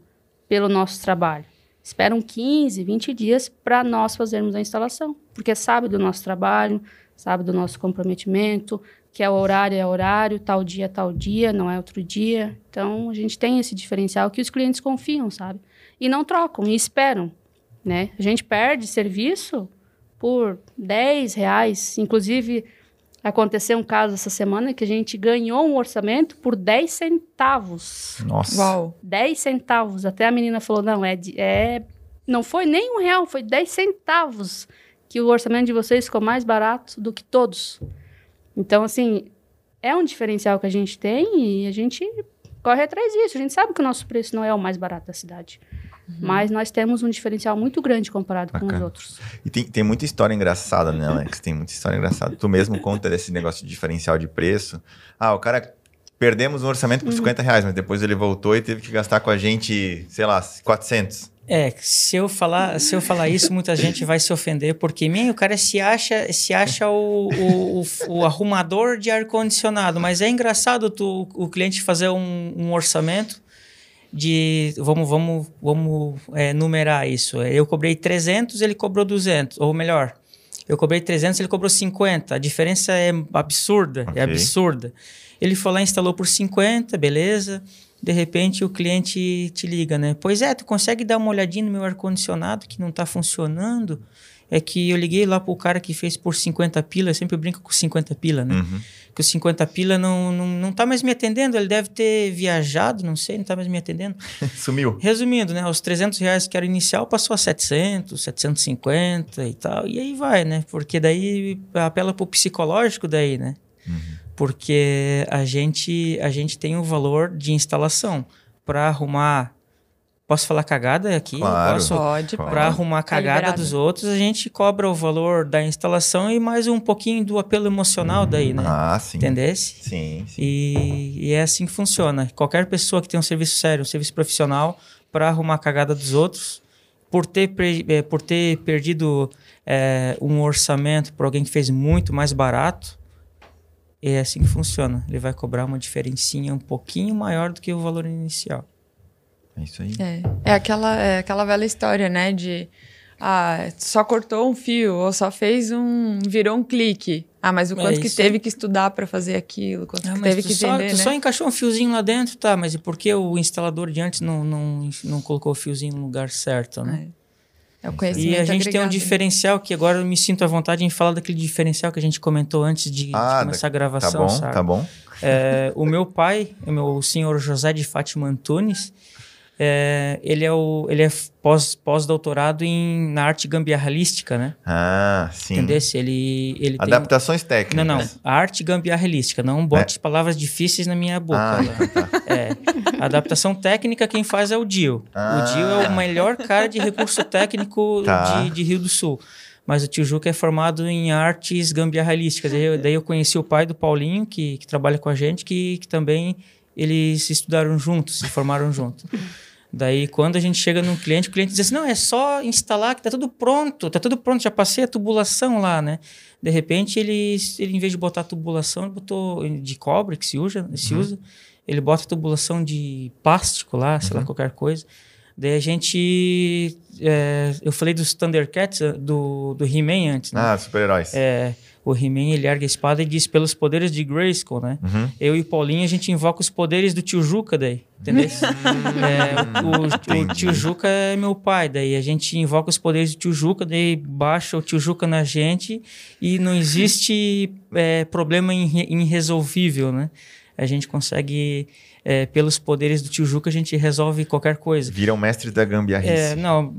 pelo nosso trabalho. Esperam 15, 20 dias para nós fazermos a instalação. Porque sabe do nosso trabalho, sabe do nosso comprometimento, que é o horário é horário, tal dia é tal dia, não é outro dia. Então, a gente tem esse diferencial que os clientes confiam, sabe? E não trocam, e esperam. né? A gente perde serviço por 10 reais. Inclusive, aconteceu um caso essa semana que a gente ganhou um orçamento por 10 centavos. Nossa. Uau. 10 centavos. Até a menina falou: não, é, de- é. Não foi nem um real, foi 10 centavos. Que o orçamento de vocês ficou mais barato do que todos. Então, assim, é um diferencial que a gente tem e a gente corre atrás disso. A gente sabe que o nosso preço não é o mais barato da cidade. Mas nós temos um diferencial muito grande comparado com os Bacana. outros. E tem, tem muita história engraçada, né, Alex? Tem muita história engraçada. Tu mesmo conta desse negócio de diferencial de preço. Ah, o cara. Perdemos um orçamento por 50 reais, mas depois ele voltou e teve que gastar com a gente, sei lá, 400. É, se eu falar, se eu falar isso, muita gente vai se ofender, porque man, o cara se acha, se acha o, o, o- o arrumador de ar-condicionado, mas é engraçado tu, o cliente fazer um, um orçamento de, vamos, vamos, vamos é, numerar isso, eu cobrei 300, ele cobrou 200, ou melhor, eu cobrei 300, ele cobrou 50, a diferença é absurda, Ok. é absurda. Ele foi lá e instalou por 50, beleza, de repente o cliente te liga, né? Pois é, tu consegue dar uma olhadinha no meu ar-condicionado que não está funcionando? É que eu liguei lá pro cara que fez por 50 pila, eu sempre brinco com 50 pila, né? Uhum. Que os 50 pila não, não, não tá mais me atendendo, ele deve ter viajado, não sei, não tá mais me atendendo. Sumiu. Resumindo, né? Os 300 reais que era inicial passou a 700, 750 e tal. E aí vai, né? Porque daí apela pro psicológico daí, né? Porque a gente, a gente tem o valor de instalação para arrumar... Posso falar cagada aqui? Claro. Posso? Pode. Para arrumar a Tá cagada liberado. dos outros, a gente cobra o valor da instalação e mais um pouquinho do apelo emocional daí, né? Ah, sim. Entendesse? Sim, sim. E, e é assim que funciona. Qualquer pessoa que tem um serviço sério, um serviço profissional, para arrumar a cagada dos outros, por ter, pre- eh, por ter perdido eh, um orçamento por alguém que fez muito mais barato, é assim que funciona. Ele vai cobrar uma diferencinha um pouquinho maior do que o valor inicial. É isso aí. É, é aquela, é aquela velha história, né? De ah, só cortou um fio ou só fez um. virou um clique. Ah, mas o É quanto que isso teve que estudar para fazer aquilo, quanto Ah, que teve tu que só, entender, tu né? só encaixou um fiozinho lá dentro, tá? Mas e por que o instalador de antes não, não, não colocou o fiozinho no lugar certo, né? É o conhecimento E a gente tem um agregado, né? diferencial que agora eu me sinto à vontade em falar daquele diferencial que a gente comentou antes de, de Ah, começar a Tá gravação, bom, sabe? tá bom. É, o meu pai, o meu senhor José de Fátima Antunes, é, ele é, o, ele é pós, pós-doutorado em, na arte gambiarralística, né? Ah, sim. Entendesse? Ele, ele tem... Adaptações técnicas. Não, não. Arte gambiarralística. Não bote palavras difíceis na minha boca. Ah, né? É. Adaptação técnica, quem faz é o Dio. Ah. O Dio é o melhor cara de recurso técnico Tá. de, de Rio do Sul. Mas o tio Juca é formado em artes gambiarralísticas. Daí daí eu conheci o pai do Paulinho, que, que trabalha com a gente, que, que também eles se estudaram juntos, se formaram juntos. Daí, quando a gente chega num cliente, o cliente diz assim, não, é só instalar que tá tudo pronto, tá tudo pronto, já passei a tubulação lá, né? De repente, ele, ele em vez de botar a tubulação, ele botou de cobre, que se usa, se usa ele bota a tubulação de plástico lá, sei lá, qualquer coisa. Daí a gente... é, eu falei dos Thundercats, do, do He-Man antes, né? Ah, super-heróis. É, o He-Man, ele ergue a espada e diz pelos poderes de Grayskull, né? Uhum. Eu e Paulinho, a gente invoca os poderes do tio Juca daí, entendeu? É, o, o- tio Juca é meu pai, daí a gente invoca os poderes do tio Juca, daí baixa o tio Juca na gente e não existe é, problema irre- irresolvível, né? A gente consegue, é, pelos poderes do tio Juca, a gente resolve qualquer coisa. Viram mestres da gambiarrice. É, não,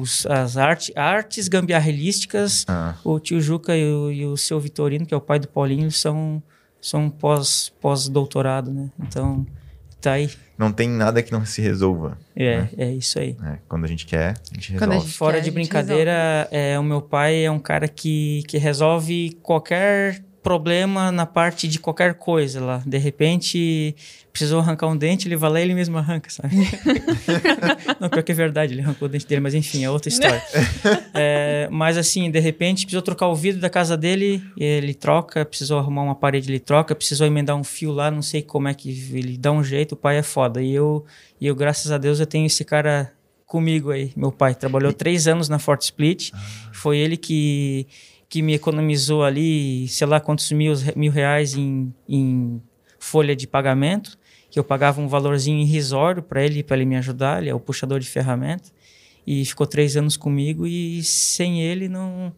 os- as arte, artes gambiarrilísticas Ah, o tio Juca e o, e o seu Vitorino, que é o pai do Paulinho, são, são pós, pós-doutorado, né? Então, tá aí. não tem nada que não se resolva. É, é isso aí. né? Quando a gente quer, a gente Quando a resolve. gente- Fora quer, de brincadeira, é, o meu pai é um cara que, que resolve qualquer problema na parte de qualquer coisa lá. De repente, precisou arrancar um dente, ele vai lá e ele mesmo arranca, sabe? Não, pior que é verdade, ele arrancou o dente dele, mas enfim, é outra história. É, mas assim, de repente, precisou trocar o vidro da casa dele, ele troca, precisou arrumar uma parede, ele troca, precisou emendar um fio lá, não sei como é que ele dá um jeito, o pai é foda. E eu, e eu graças a Deus, eu tenho esse cara comigo aí, meu pai. Trabalhou três anos na Fort Split, foi ele que, que me economizou ali, sei lá quantos mil, mil reais em, em folha de pagamento, que eu pagava um valorzinho irrisório para ele, para ele me ajudar, ele é o puxador de ferramenta. e ficou três anos comigo e sem ele não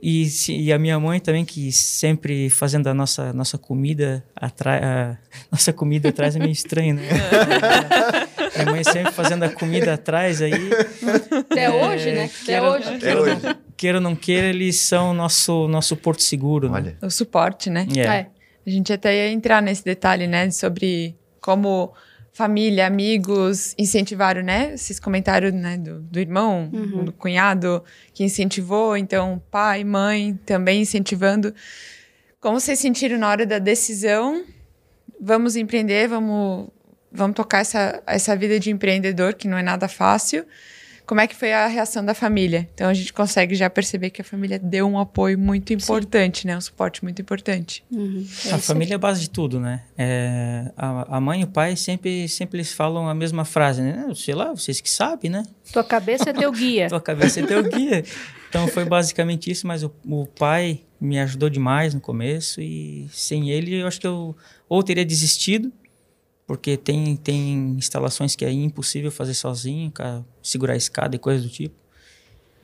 e, e, a minha mãe também, que sempre fazendo a nossa, nossa comida atrás. Nossa comida atrás é meio estranho, né? minha mãe sempre fazendo a comida atrás aí. Até é, hoje, né? Até queira, hoje. Queira, hoje. Queira ou não queira, eles são nosso, nosso porto seguro. Né? Olha. Né? O suporte, né? É. é. A gente até ia entrar nesse detalhe, né? Sobre como família, amigos incentivaram, né? Esses comentários né, do, do irmão, uhum. do cunhado que incentivou, então pai, mãe também incentivando. Como vocês sentiram na hora da decisão? Vamos empreender, vamos, vamos tocar essa, essa vida de empreendedor, que não é nada fácil como é que foi a reação da família? Então a gente consegue já perceber que a família deu um apoio muito importante, Sim. né? Um suporte muito importante. Uhum. É a família é a base de tudo, né? É, a, a, mãe e o pai sempre, sempre eles falam a mesma frase, né? Sei lá, vocês que sabem, né? Tua cabeça é teu guia. Tua cabeça é teu guia. Então foi basicamente isso, mas o, o pai me ajudou demais no começo e sem ele eu acho que eu ou teria desistido porque tem, tem instalações que é impossível fazer sozinho, segurar a escada e coisas do tipo.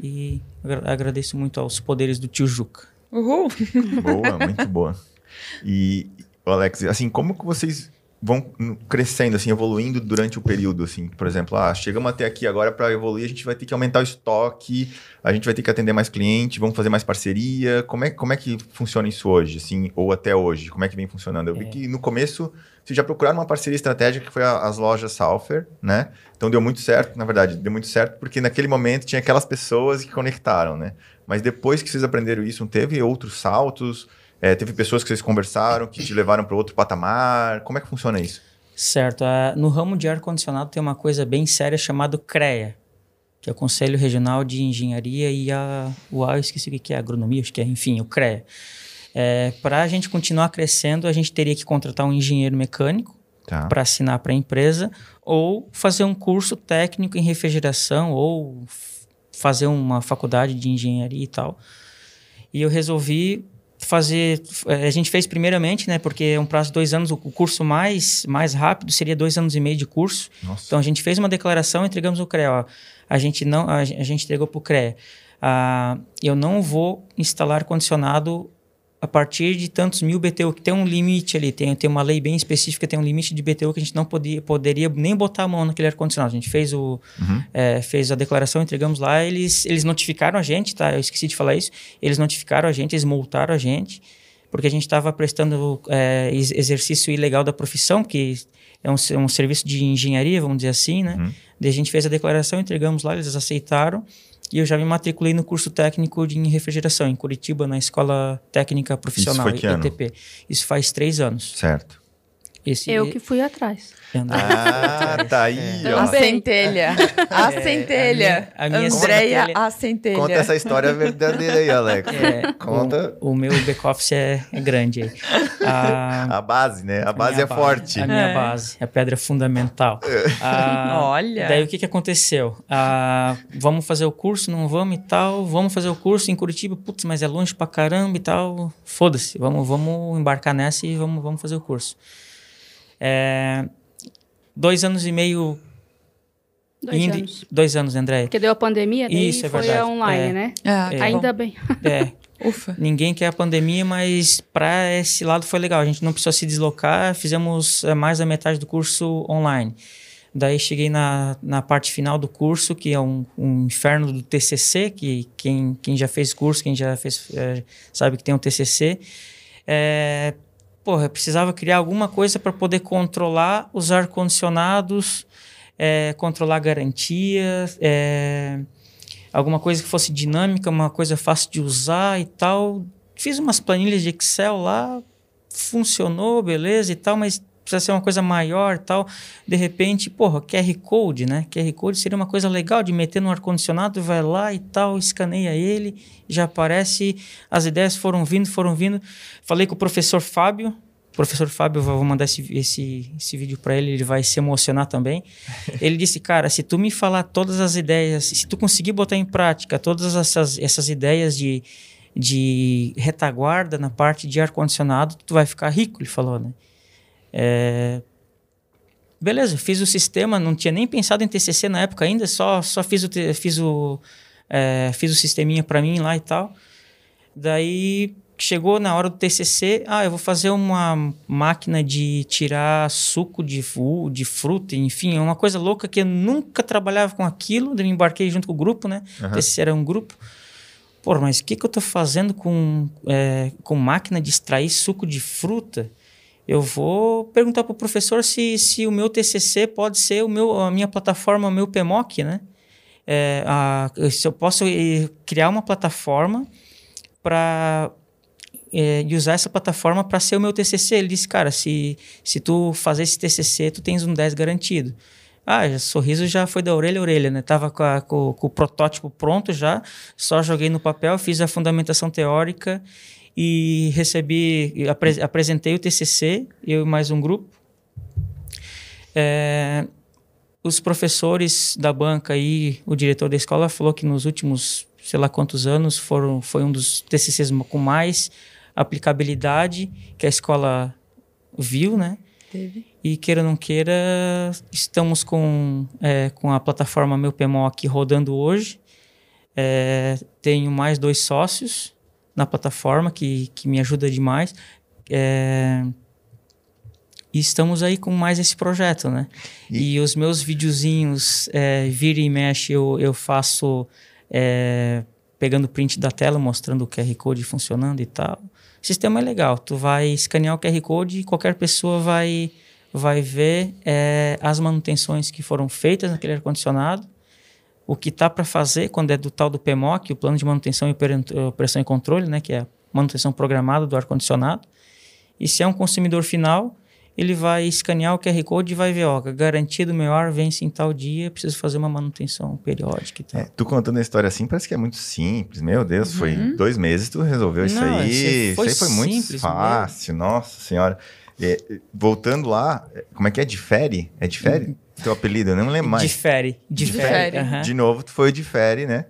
E agradeço muito aos poderes do tio Juca. Uhul! Boa, muito boa. E, Alex, assim, como que vocês vão crescendo, assim, evoluindo durante o período, assim, por exemplo, ah, chegamos até aqui agora para evoluir, a gente vai ter que aumentar o estoque, a gente vai ter que atender mais cliente, vamos fazer mais parceria, como é, como é que funciona isso hoje, assim, ou até hoje, como é que vem funcionando? Eu é. vi que no começo vocês já procuraram uma parceria estratégica que foi a, as lojas Salfer, né? Então deu muito certo, na verdade, deu muito certo porque naquele momento tinha aquelas pessoas que conectaram, né? Mas depois que vocês aprenderam isso, teve outros saltos, é, teve pessoas que vocês conversaram, que te levaram para outro patamar. Como é que funciona isso? Certo. Uh, no ramo de ar-condicionado tem uma coisa bem séria chamada CREA, que é o Conselho Regional de Engenharia e a UA, eu esqueci o que é, agronomia, acho que é, enfim, o CREA. É, para a gente continuar crescendo, a gente teria que contratar um engenheiro mecânico tá. para assinar para a empresa ou fazer um curso técnico em refrigeração ou fazer uma faculdade de engenharia e tal. E eu resolvi fazer. Eh, a gente fez primeiramente, né? Porque é um prazo de dois anos. O curso mais, mais rápido seria dois anos e meio de curso. Nossa. Então a gente fez uma declaração, entregamos o CREA. Ó, a gente não, a, a gente entregou para o CREA. Ah, eu não vou instalar condicionado a partir de tantos mil BTU, que tem um limite ali, tem, tem uma lei bem específica, tem um limite de BTU que a gente não podia, poderia nem botar a mão naquele ar-condicionado. A gente fez, o, uhum. é, fez a declaração, entregamos lá, eles, eles notificaram a gente, tá? Eu esqueci de falar isso. Eles notificaram a gente, eles multaram a gente, porque a gente estava prestando é, exercício ilegal da profissão, que é um, um, serviço de engenharia, vamos dizer assim, né? Uhum. Daí a gente fez a declaração, entregamos lá, eles aceitaram. E eu já me matriculei no curso técnico de refrigeração em Curitiba, na Escola Técnica Profissional, Isso foi que ETP. Ano? Isso faz três anos. Certo. Esse, eu que fui atrás. Ah, tá aí, é. ó. A centelha. A é, centelha. A minha, a minha Andréia, centelha. a centelha. Conta essa história verdadeira aí, Alex. É, Conta. O, o meu back-office é, é, grande aí. A, a base, né? A, a base é base, forte. A minha é. base, a pedra fundamental. Ah, Olha. Daí o que, que aconteceu? Ah, vamos fazer o curso, não vamos e tal. Vamos fazer o curso em Curitiba. Putz, mas é longe pra caramba e tal. Foda-se. Vamos, vamos embarcar nessa e vamos, vamos fazer o curso. É, dois anos e meio. Dois indo, anos. Dois anos, André. Porque deu a pandemia, daí Isso, é foi verdade. online, é, né? Ah, é, Ainda bem. É. Ufa. Ninguém quer a pandemia, mas para esse lado foi legal. A gente não precisou se deslocar, fizemos é, mais da metade do curso online. Daí cheguei na, na parte final do curso, que é um, um inferno do TCC, que quem, quem já fez curso, quem já fez, é, sabe que tem um TCC. É, porra, eu precisava criar alguma coisa para poder controlar os ar-condicionados, é, controlar garantia, é, alguma coisa que fosse dinâmica, uma coisa fácil de usar e tal. Fiz umas planilhas de Excel lá, funcionou, beleza e tal, mas precisa ser uma coisa maior tal. De repente, porra, QR Code, né? QR Code seria uma coisa legal de meter no ar-condicionado, vai lá e tal, escaneia ele, já aparece, as ideias foram vindo, foram vindo. Falei com o professor Fábio, professor Fábio, vou mandar esse, esse, esse vídeo para ele, ele vai se emocionar também. Ele disse, cara, se tu me falar todas as ideias, se tu conseguir botar em prática todas essas, essas ideias de, de retaguarda na parte de ar-condicionado, tu vai ficar rico, ele falou, né? É... beleza, fiz o sistema, não tinha nem pensado em TCC na época ainda, só, só fiz o, fiz o, é, fiz o sisteminha para mim lá e tal. Daí chegou na hora do TCC, ah, eu vou fazer uma máquina de tirar suco de, de fruta, enfim, é uma coisa louca que eu nunca trabalhava com aquilo, daí me embarquei junto com o grupo, né? Uhum. TCC era um grupo. Pô, mas o que, que eu tô fazendo com, é, com máquina de extrair suco de fruta? Eu vou perguntar para o professor se, se o meu TCC pode ser o meu, a minha plataforma, o meu PMOC, né? É, a, se eu posso criar uma plataforma para é, e usar essa plataforma para ser o meu TCC. Ele disse, cara, se, se tu fazer esse TCC, tu tens um 10 garantido. Ah, já, sorriso já foi da orelha a orelha, né? Tava com, a, com, com, o protótipo pronto já, só joguei no papel, fiz a fundamentação teórica e recebi, apre, apresentei o TCC, eu e mais um grupo. É, os professores da banca e o diretor da escola falou que nos últimos, sei lá quantos anos, foram, foi um dos TCCs com mais aplicabilidade que a escola viu, né? Teve. E queira ou não queira, estamos com, é, com a plataforma Meu PMO aqui rodando hoje. É, tenho mais dois sócios na plataforma que, que me ajuda demais. É, e estamos aí com mais esse projeto, né? E, e os meus videozinhos, é, vira e mexe, eu, eu faço é, pegando print da tela, mostrando o QR Code funcionando e tal. O sistema é legal. Tu vai escanear o QR Code e qualquer pessoa vai, vai ver é, as manutenções que foram feitas naquele ar-condicionado, o que tá para fazer quando é do tal do PMOC, o Plano de Manutenção e Operação e Controle, né, que é a manutenção programada do ar-condicionado. E se é um consumidor final, ele vai escanear o QR Code e vai ver, ó, garantido meu ar vence em tal dia, preciso fazer uma manutenção periódica e tal. É, tu contando a história assim, parece que é muito simples. Meu Deus, uhum. foi dois meses tu resolveu isso Não, aí. Isso foi, isso aí foi muito fácil, mesmo. nossa senhora. É, voltando lá, como é que é? Difere? É difere? Teu apelido, eu não lembro mais. Difere. Difere. difere. Uhum. De novo, tu foi difere, né?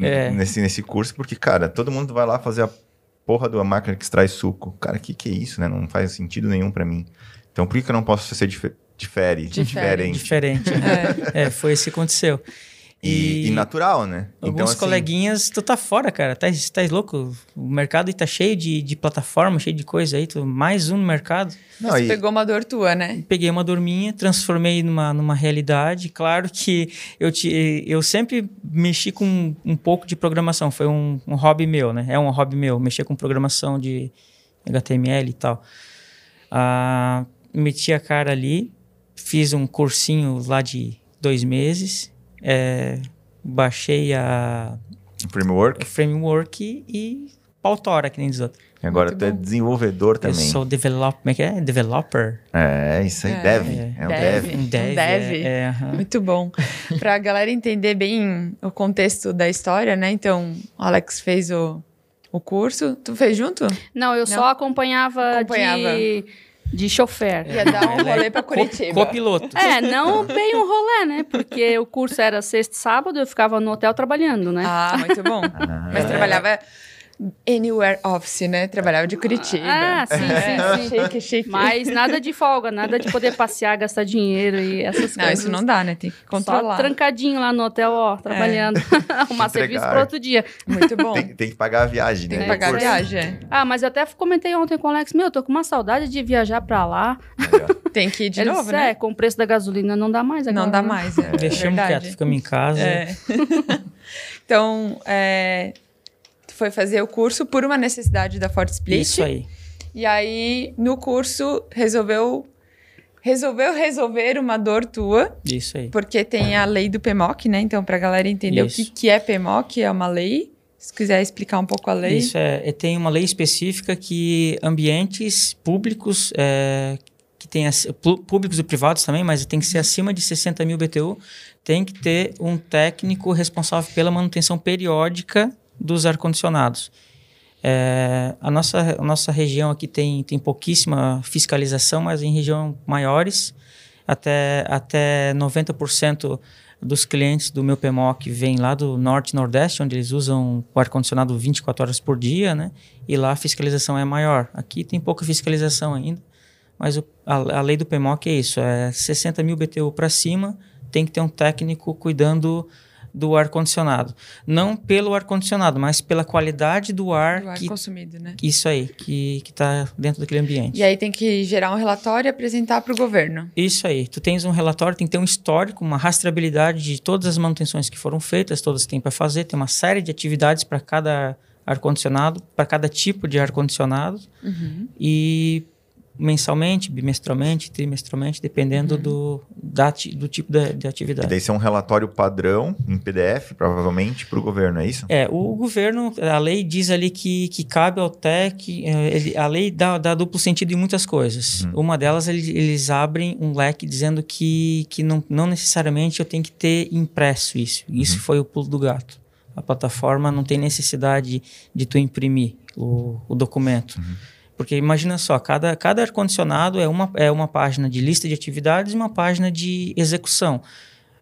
É. Nesse, nesse curso, porque, cara, todo mundo vai lá fazer a porra da máquina que extrai suco. Cara, o que, que é isso, né? Não faz sentido nenhum para mim. Então, por que, eu não posso ser dif difere, diferente? Diferente. é. é, foi isso que aconteceu. E, e, natural, né? Alguns então, assim, coleguinhas, tu tá fora, cara. Tá, tá louco? O mercado tá cheio de, de plataforma, cheio de coisa aí. Tu, mais um no mercado. Não, Você e... pegou uma dor tua, né? Peguei uma dor minha, transformei numa, numa realidade. Claro que eu, te, eu sempre mexi com um pouco de programação. Foi um, um hobby meu, né? É um hobby meu, mexer com programação de HTML e tal. Ah, meti a cara ali, fiz um cursinho lá de dois meses, é, baixei a framework, framework e pautora, que nem diz outro. E agora tu é desenvolvedor também. Eu sou developer, como é que é? Developer? É, isso aí, é, dev. É, é um dev. dev. Um dev, dev. É, é, Muito bom. Para a galera entender bem o contexto da história, né? Então, o Alex fez o, o curso. Tu fez junto? Não, eu Não? só acompanhava, acompanhava. de de chofer. Ia dar um rolê pra Curitiba. Copiloto. É, não bem um rolê, né? Porque o curso era sexta e sábado, eu ficava no hotel trabalhando, né? Ah, muito bom. Ah, Mas trabalhava Anywhere Office, né? Trabalhava de Curitiba. Ah, sim, sim, sim. chique, chique. Mas nada de folga, nada de poder passear, gastar dinheiro e essas não, coisas. Não, isso não dá, né? Tem que controlar. Só trancadinho lá no hotel, ó, trabalhando. É. Arrumar serviço para outro dia. Muito bom. Tem, tem, que pagar a viagem, né? Tem que pagar a viagem. É. Ah, mas eu até comentei ontem com o Alex, meu, tô com uma saudade de viajar para lá. tem que ir de Ele novo, né? É, com o preço da gasolina não dá mais agora. Não dá né? mais, é. Deixamos quieto, ficamos em casa. É. então, é foi fazer o curso por uma necessidade da Ford Split. Isso aí. E aí, no curso, resolveu resolveu resolver uma dor tua. Isso aí. Porque tem a lei do PMOC, né? Então, para a galera entender Isso. o que, que é PMOC, é uma lei. Se quiser explicar um pouco a lei. Isso, é, é tem uma lei específica que ambientes públicos, é, que tem públicos e privados também, mas tem que ser acima de 60 mil BTU, tem que ter um técnico responsável pela manutenção periódica dos ar-condicionados. É, a, nossa, a nossa região aqui tem, tem pouquíssima fiscalização, mas em regiões maiores, até, até 90% dos clientes do meu PMOC vêm lá do norte e nordeste, onde eles usam o ar-condicionado 24 horas por dia, né? E lá a fiscalização é maior. Aqui tem pouca fiscalização ainda, mas o, a, a, lei do PMOC é isso, é 60 mil BTU para cima, tem que ter um técnico cuidando do ar-condicionado. Não pelo ar-condicionado, mas pela qualidade do ar, do ar que, consumido, né? Isso aí, que está dentro daquele ambiente. E aí tem que gerar um relatório e apresentar para o governo. Isso aí. Tu tens um relatório, tem que ter um histórico, uma rastreabilidade de todas as manutenções que foram feitas, todas que tem para fazer, tem uma série de atividades para cada ar-condicionado, para cada tipo de ar-condicionado. Uhum. E mensalmente, bimestralmente, trimestralmente, dependendo uhum. do, da, do tipo de, de atividade. E daí isso é um relatório padrão em PDF, provavelmente, para o governo, é isso? É, o governo, a lei diz ali que, que cabe ao TEC, é, ele, a lei dá, dá duplo sentido em muitas coisas. Uhum. Uma delas, eles, eles abrem um leque dizendo que, que não, não necessariamente eu tenho que ter impresso isso. Isso uhum. foi o pulo do gato. A plataforma não tem necessidade de tu imprimir o, o documento. Uhum. Porque imagina só, cada, cada ar-condicionado é uma, é uma página de lista de atividades e uma página de execução.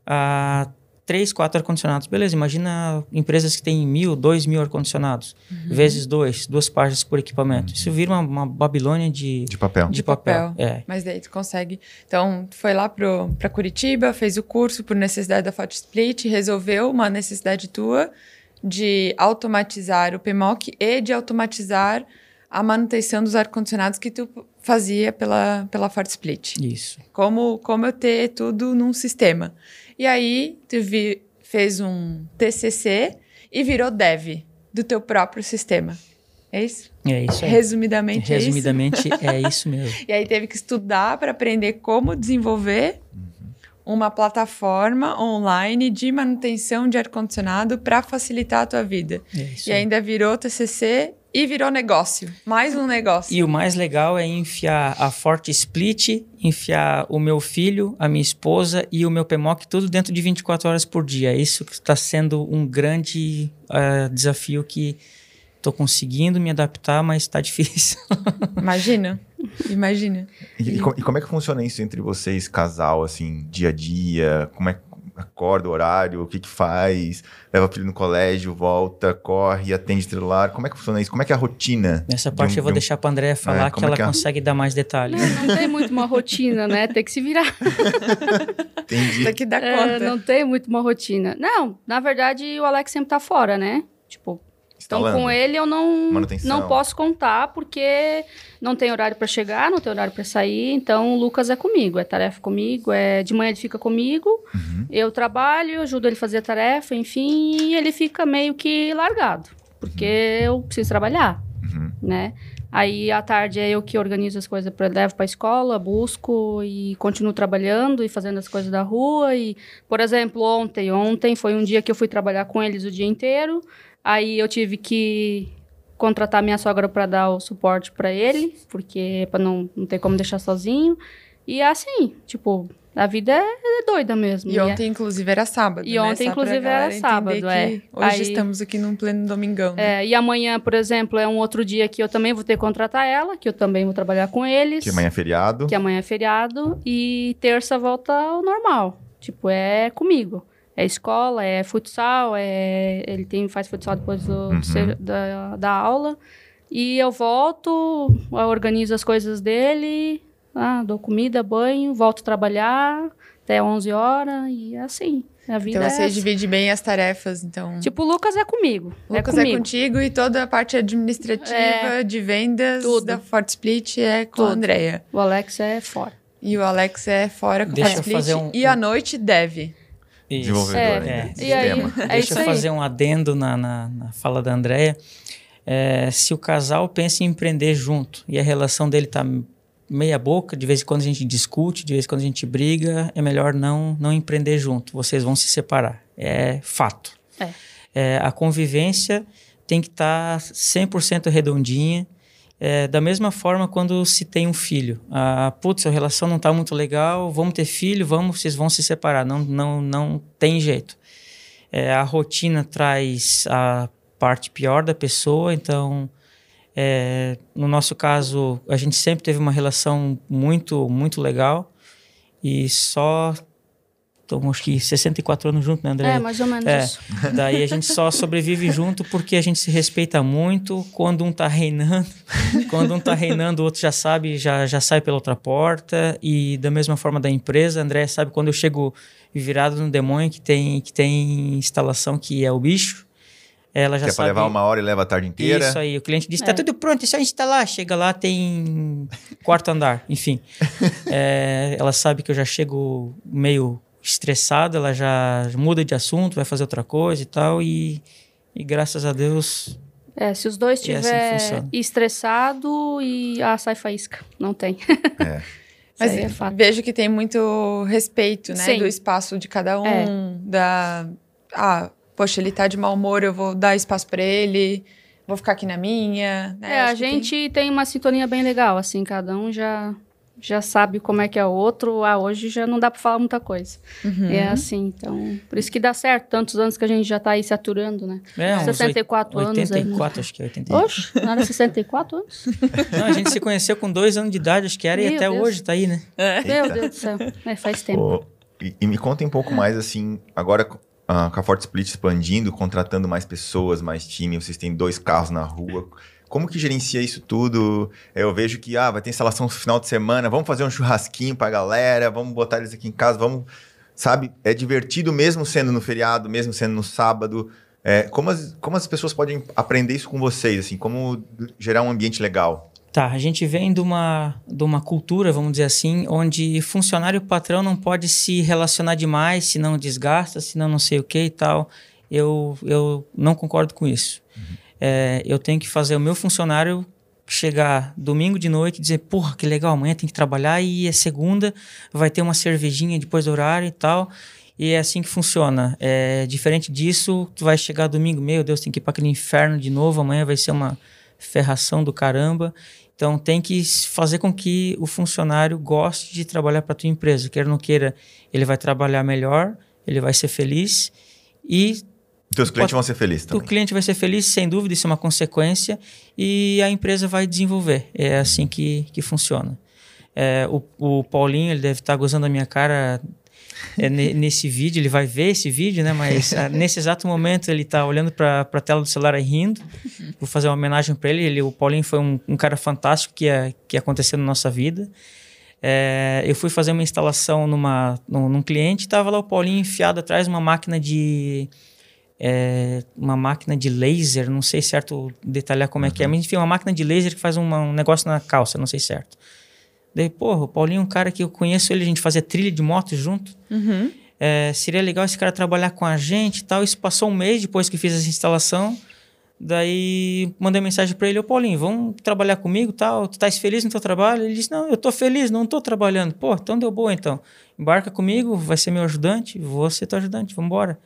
Ah, três, quatro ar-condicionados, beleza. Imagina empresas que têm mil, dois mil ar-condicionados, uhum. vezes dois, duas páginas por equipamento. Uhum. Isso vira uma, uma, Babilônia de, de papel. De, de papel. papel. É. Mas daí tu consegue. Então, foi lá para Curitiba, fez o curso por necessidade da Photo Split, resolveu uma necessidade tua de automatizar o PMOC e de automatizar a manutenção dos ar-condicionados que tu fazia pela, pela Ford Split. Isso. Como, como eu ter tudo num sistema. E aí, tu vi, fez um TCC e virou dev do teu próprio sistema. É isso? É isso. Aí. Resumidamente, Resumidamente é isso, é isso mesmo. e aí teve que estudar para aprender como desenvolver uhum. uma plataforma online de manutenção de ar-condicionado para facilitar a tua vida. É isso e ainda virou TCC e virou negócio. Mais um negócio. E o mais legal é enfiar a Forte Split, enfiar o meu filho, a minha esposa e o meu PMOC tudo dentro de 24 horas por dia. Isso está sendo um grande uh, desafio que estou conseguindo me adaptar, mas está difícil. Imagina. Imagina. E, e, e, como é que funciona isso entre vocês, casal, assim, dia a dia? Como é, acorda o horário, o que que faz, leva o filho no colégio, volta, corre, atende celular. Como é que funciona isso? Como é que é a rotina? Nessa parte um, eu vou um... deixar para Andréa falar é, que ela é que é? consegue dar mais detalhes. Não, não, tem muito uma rotina, né? Tem que se virar. Entendi. Tem que dar é, conta. não tem muito uma rotina. Não, na verdade o Alex sempre tá fora, né? Tipo, então, com ele eu não, não posso contar, porque não tem horário para chegar, não tem horário para sair. Então, o Lucas é comigo, é tarefa comigo. É, de manhã ele fica comigo, uhum. eu trabalho, ajudo ele a fazer a tarefa, enfim, e ele fica meio que largado, porque uhum. eu preciso trabalhar, uhum. né? Aí, à tarde, é eu que organizo as coisas, para levo para a escola, busco e continuo trabalhando e fazendo as coisas da rua. E, por exemplo, ontem, ontem foi um dia que eu fui trabalhar com eles o dia inteiro. Aí eu tive que contratar minha sogra para dar o suporte para ele, porque para não, não ter como deixar sozinho. E é assim, tipo, a vida é, é doida mesmo. E, e ontem, é... inclusive, era sábado. E né? ontem, inclusive, era sábado. É. Hoje Aí, estamos aqui num pleno domingão. Né? É, e amanhã, por exemplo, é um outro dia que eu também vou ter que contratar ela, que eu também vou trabalhar com eles. Que amanhã é feriado. Que amanhã é feriado. E terça volta ao normal. Tipo, é comigo é escola, é futsal, é, ele tem, faz futsal depois do, uhum. da, da aula. E eu volto, eu organizo as coisas dele, ah, dou comida, banho, volto a trabalhar até 11 horas e é assim. A vida então você é divide bem as tarefas, então. Tipo, o Lucas é comigo. O é Lucas é, comigo. é contigo e toda a parte administrativa é, de vendas tudo. da Fort Split é com tudo. a Andrea. O Alex é fora. E o Alex é fora com a Fort Split. Um, e à noite deve. Isso. Desenvolvedor. É, é. E aí, é Deixa eu fazer um adendo na, na, na fala da Andrea. É, se o casal pensa em empreender junto e a relação dele está meia boca, de vez em quando a gente discute, de vez em quando a gente briga, é melhor não, não empreender junto. Vocês vão se separar. É fato. É. É, a convivência tem que estar tá 100% redondinha. É, da mesma forma quando se tem um filho. Ah, putz, a relação não está muito legal, vamos ter filho, vamos, vocês vão se separar. Não, não, não tem jeito. É, a rotina traz a parte pior da pessoa, então, é, no nosso caso, a gente sempre teve uma relação muito, muito legal e só estamos acho que 64 anos juntos, né, André? É, mais ou menos é, isso. Daí a gente só sobrevive junto porque a gente se respeita muito. Quando um tá reinando, quando um tá reinando, o outro já sabe, já, já sai pela outra porta. E da mesma forma da empresa, André sabe quando eu chego virado no demônio que tem, que tem instalação que é o bicho. Ela já que é sabe. pra levar uma hora e leva a tarde inteira. Isso aí, o cliente diz: É. tá tudo pronto, é só instalar. Chega lá, tem quarto andar, enfim. É, ela sabe que eu já chego meio estressado, ela já muda de assunto, vai fazer outra coisa e tal. E, e graças a Deus. É, se os dois E é assim estiver estressado e ah, sai faísca. Não tem. É. Mas é fato. vejo que tem muito respeito, né? Sim. Do espaço de cada um. É. Da. Ah, poxa, ele tá de mau humor, eu vou dar espaço pra ele. Vou ficar aqui na minha. né? É, a Acho tem- gente tem... uma sintonia bem legal, assim, cada um já já sabe como é que é o outro. Ah, hoje já não dá pra falar muita coisa. Uhum. É assim, então, por isso que dá certo, tantos anos que a gente já tá aí se aturando, né? É, uns 64 anos aí, né? 84, acho que é 84. Oxe, não era 64 anos? Não, a gente se conheceu com dois anos de idade, acho que era, e Meu até Deus. hoje tá aí, né? Meu Deus do céu, é, faz tempo. Ô, e, e me conta um pouco mais, assim, agora ah, com a Forte Split expandindo, contratando mais pessoas, mais time, vocês têm dois carros na rua. Como que gerencia isso tudo? Eu vejo que ah, vai ter instalação no final de semana, vamos fazer um churrasquinho pra galera, vamos botar eles aqui em casa, vamos. Sabe? É divertido mesmo sendo no feriado, mesmo sendo no sábado. É, como, as, como as pessoas podem aprender isso com vocês? Assim, como gerar um ambiente legal? Tá, a gente vem de uma, de uma cultura, vamos dizer assim, onde funcionário patrão não pode se relacionar demais, senão desgasta, senão não sei o que e tal. Eu, eu não concordo com isso. É, eu tenho que fazer o meu funcionário chegar domingo de noite e dizer, porra, que legal, amanhã tem que trabalhar e é segunda, vai ter uma cervejinha depois do horário e tal. E é assim que funciona. É, diferente disso, tu vai chegar domingo, meu Deus, tem que ir para aquele inferno de novo, amanhã vai ser uma ferração do caramba. Então tem que fazer com que o funcionário goste de trabalhar para tua empresa, quer ou não queira, ele vai trabalhar melhor, ele vai ser feliz e Teus clientes vão ser felizes o também. cliente vai ser feliz, sem dúvida, isso é uma consequência, e a empresa vai desenvolver. É assim que, que funciona. É, o, o Paulinho, ele deve estar gozando da minha cara é, ne- nesse vídeo, ele vai ver esse vídeo, né? Mas ah, nesse exato momento ele está olhando para a tela do celular e rindo. Vou fazer uma homenagem para ele. ele. O Paulinho foi um, um cara fantástico que, é, que aconteceu na nossa vida. É, eu fui fazer uma instalação numa, num, num cliente, estava lá o Paulinho enfiado atrás de uma máquina de é, uma máquina de laser, não sei certo detalhar como é que é, mas enfim, uma máquina de laser que faz uma- um negócio na calça, não sei certo. Daí, porra, o Paulinho é um cara que eu conheço ele, a gente fazia trilha de moto junto. Uhum. É, seria legal esse cara trabalhar com a gente e tal. Isso passou um mês depois que fiz essa instalação. Daí mandei mensagem para ele, ô Paulinho, vamos trabalhar comigo e tal? Tu estás feliz no teu trabalho? Ele disse, não, eu tô feliz, não tô trabalhando. Pô, então deu boa então. Embarca comigo, vai ser meu ajudante, vou ser teu ajudante, vamos embora.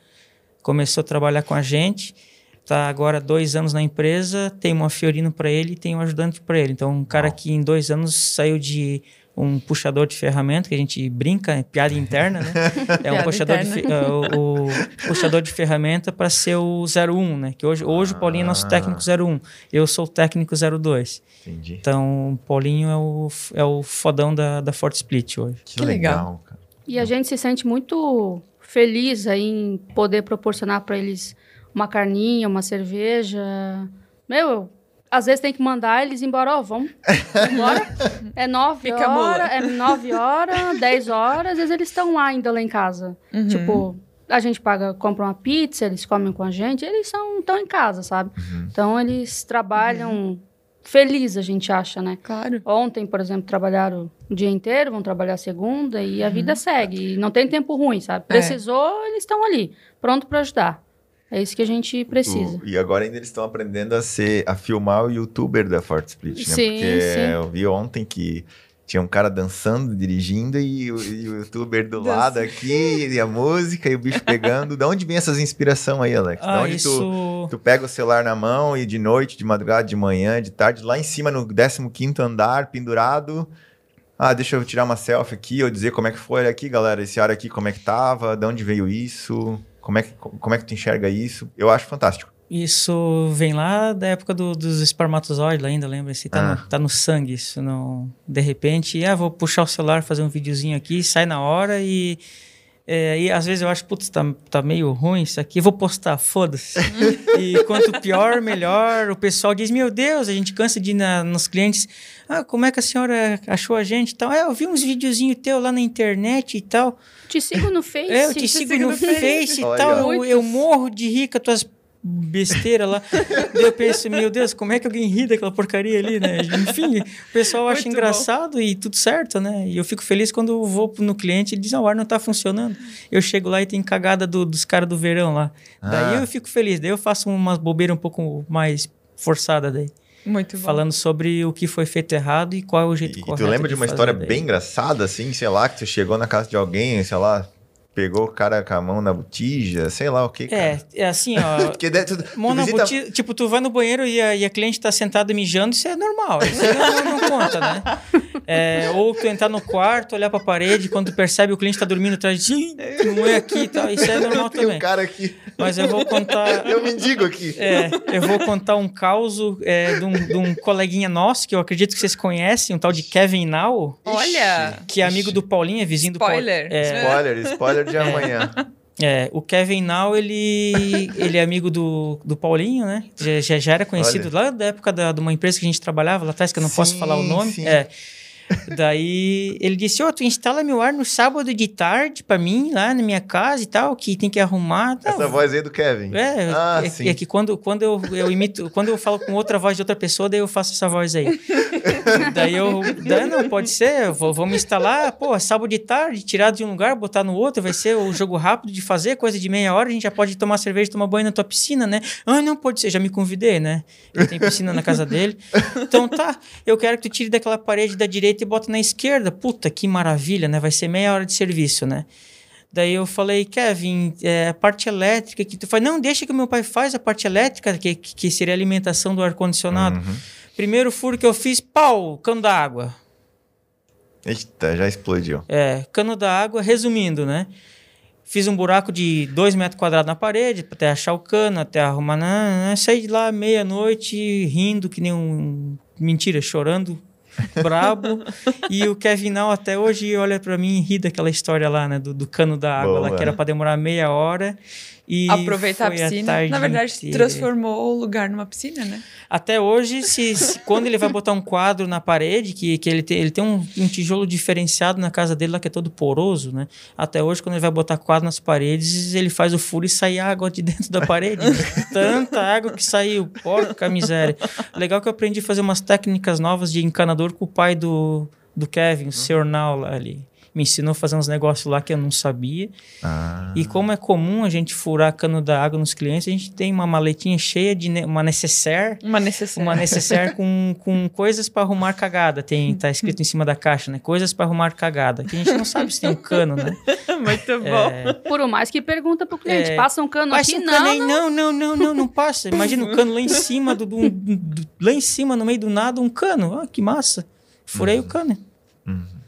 Começou a trabalhar com a gente, tá agora dois anos na empresa, tem uma Fiorino para ele e tem um ajudante para ele. Então, um cara que em dois anos saiu de um puxador de ferramenta, que a gente brinca, é piada interna, né? É um puxador de, interna. é, o, o puxador de ferramenta para ser o 01, né? Que hoje, hoje o Paulinho é nosso Ah. técnico 01, eu sou o técnico 02. Entendi. Então, o Paulinho é o, é o fodão da, da Fort Split hoje. Que, Que legal. legal, cara. E a gente se sente muito feliz aí em poder proporcionar para eles uma carninha, uma cerveja. Meu, eu, às vezes tem que mandar eles embora, ó, vamos embora. É nove Fica horas, é nove horas, dez horas, às vezes eles estão lá ainda lá em casa. Uhum. Tipo, a gente paga, compra uma pizza, eles comem com a gente, eles são estão em casa, sabe? Uhum. Então eles trabalham feliz, a gente acha, né? Claro. Ontem, por exemplo, trabalharam o dia inteiro, vão trabalhar segunda e a vida segue. E não tem tempo ruim, sabe? Precisou, eles estão ali, pronto para ajudar. É isso que a gente precisa. O- e agora ainda eles estão aprendendo a ser, a filmar o youtuber da Forte Split, né? Sim, Porque sim. eu vi ontem que tinha um cara dançando, dirigindo e o, e o youtuber do Dança. lado aqui, e a música e o bicho pegando. da onde vem essas inspiração aí, Alex? da Ah, onde tu, isso... tu pega o celular na mão e de noite, de madrugada, de manhã, de tarde, lá em cima no 15º andar, pendurado... Ah, deixa eu tirar uma selfie aqui, ou dizer como é que foi. Aqui, galera, esse ar aqui, como é que tava, de onde veio isso, como é que, como é que tu enxerga isso. Eu acho fantástico. Isso vem lá da época do- dos espermatozoides ainda, lembra-se? Tá, Ah. no, tá no sangue isso. Não... De repente, ah, vou puxar o celular, fazer um videozinho aqui, sai na hora e... É, e às vezes eu acho, putz, tá, tá meio ruim isso aqui, vou postar, foda-se. e quanto pior, melhor. O pessoal diz, meu Deus, a gente cansa de ir na, nos clientes, ah, como é que a senhora achou a gente e tal? É, eu vi uns videozinhos teu lá na internet e tal. Te sigo no Face. É, eu te, te sigo, sigo, no, no Face, face e tal. Eu, eu, morro de rir com as tuas besteira lá. Daí eu penso, meu Deus, como é que alguém ri daquela porcaria ali, né? Enfim, o pessoal acha Muito engraçado bom. e tudo certo, né? E eu fico feliz quando eu vou no cliente e diz, ah, o ar não tá funcionando. Eu chego lá e tem cagada do, dos caras do verão lá. Ah. Daí eu fico feliz, daí eu faço umas bobeiras um pouco mais forçada daí. Muito bom. Falando sobre o que foi feito errado e qual é o jeito e, correto. E tu lembra de, uma história daí. bem engraçada, assim, sei lá, que tu chegou na casa de alguém, sei lá, pegou o cara com a mão na botija, sei lá o que, cara. É, é assim, ó. Porque tu, tu, mão na visita... botija, tipo, tu vai no banheiro e a, e a cliente tá sentada mijando, isso é normal. Isso não, não, conta, né? É, ou tu entrar no quarto, olhar pra parede, quando tu percebe o cliente tá dormindo atrás de ti, não é aqui e tal. Isso é normal Tem também. um cara aqui. Mas eu vou contar. Eu mendigo aqui. É, eu vou contar um caos é, de, um, de, um, coleguinha nosso, que eu acredito que vocês conhecem, um tal de Kevin Now. Olha! Que é amigo do Paulinho, é vizinho spoiler. do Paulinho. É, spoiler, spoiler de amanhã. É, o Kevin Now, ele, ele é amigo do, do Paulinho, né? Já, já era conhecido Olha. lá da época da, de uma empresa que a gente trabalhava lá atrás, que eu não sim, posso falar o nome. Sim. É. Daí ele disse: Ô, oh, tu instala meu ar no sábado de tarde pra mim, lá na minha casa e tal, que tem que arrumar. Essa voz aí do Kevin. É, ah, é, sim. é que quando, quando eu, eu imito, quando eu falo com outra voz de outra pessoa, daí eu faço essa voz aí. daí eu, daí, não, pode ser, vou, vamos instalar, pô, sábado de tarde, tirar de um lugar, botar no outro, vai ser o jogo rápido de fazer, coisa de meia hora, a gente já pode tomar cerveja, tomar banho na tua piscina, né? Ah, não pode ser, já me convidei, né? Ele tem piscina na casa dele. Então tá, eu quero que tu tire daquela parede da direita e bota na esquerda. Puta, que maravilha, né? Vai ser meia hora de serviço, né? Daí eu falei, Kevin, é, a parte elétrica que tu faz. Não, deixa que o meu pai faz a parte elétrica, que, que seria a alimentação do ar-condicionado. Uhum. Primeiro furo que eu fiz, pau, cano d'água. Eita, já explodiu. É, cano d'água, resumindo, né? Fiz um buraco de dois metros quadrados na parede, até achar o cano, até arrumar. Né? Saí de lá meia-noite, rindo que nem um. Mentira, chorando brabo. e o Kevin Now até hoje olha para mim e ri daquela história lá, né? Do, do cano da água Boa. lá, que era para demorar meia hora. E Aproveitar a piscina. A Na verdade, inteira. transformou o lugar numa piscina, né? Até hoje, se, se, quando ele vai botar um quadro na parede, que, que ele, tem, ele tem um, um, tijolo diferenciado na casa dele lá, que é todo poroso, né? Até hoje, quando ele vai botar quadro nas paredes, ele faz o furo e sai água de dentro da parede. Né? Tanta água que saiu, porca miséria. Legal que eu aprendi a fazer umas técnicas novas de encanador com o pai do, do Kevin, o Sr. Now lá ali me ensinou a fazer uns negócios lá que eu não sabia. Ah. E como é comum a gente furar cano da água nos clientes, a gente tem uma maletinha cheia de ne uma necessaire. Uma necessaire. Uma necessaire com, com coisas para arrumar cagada. Tem, tá escrito em cima da caixa, né? Coisas para arrumar cagada. Que a gente não sabe se tem um cano, né? Muito é... bom. Por mais que pergunta pro cliente, é... passa um cano passa aqui? Um não, não, não, não, não, não, não passa. Imagina um cano lá em cima, do, do, do, lá em cima, no meio do nada, um cano. Ah, que massa. Furei uhum. o cano. Uhum.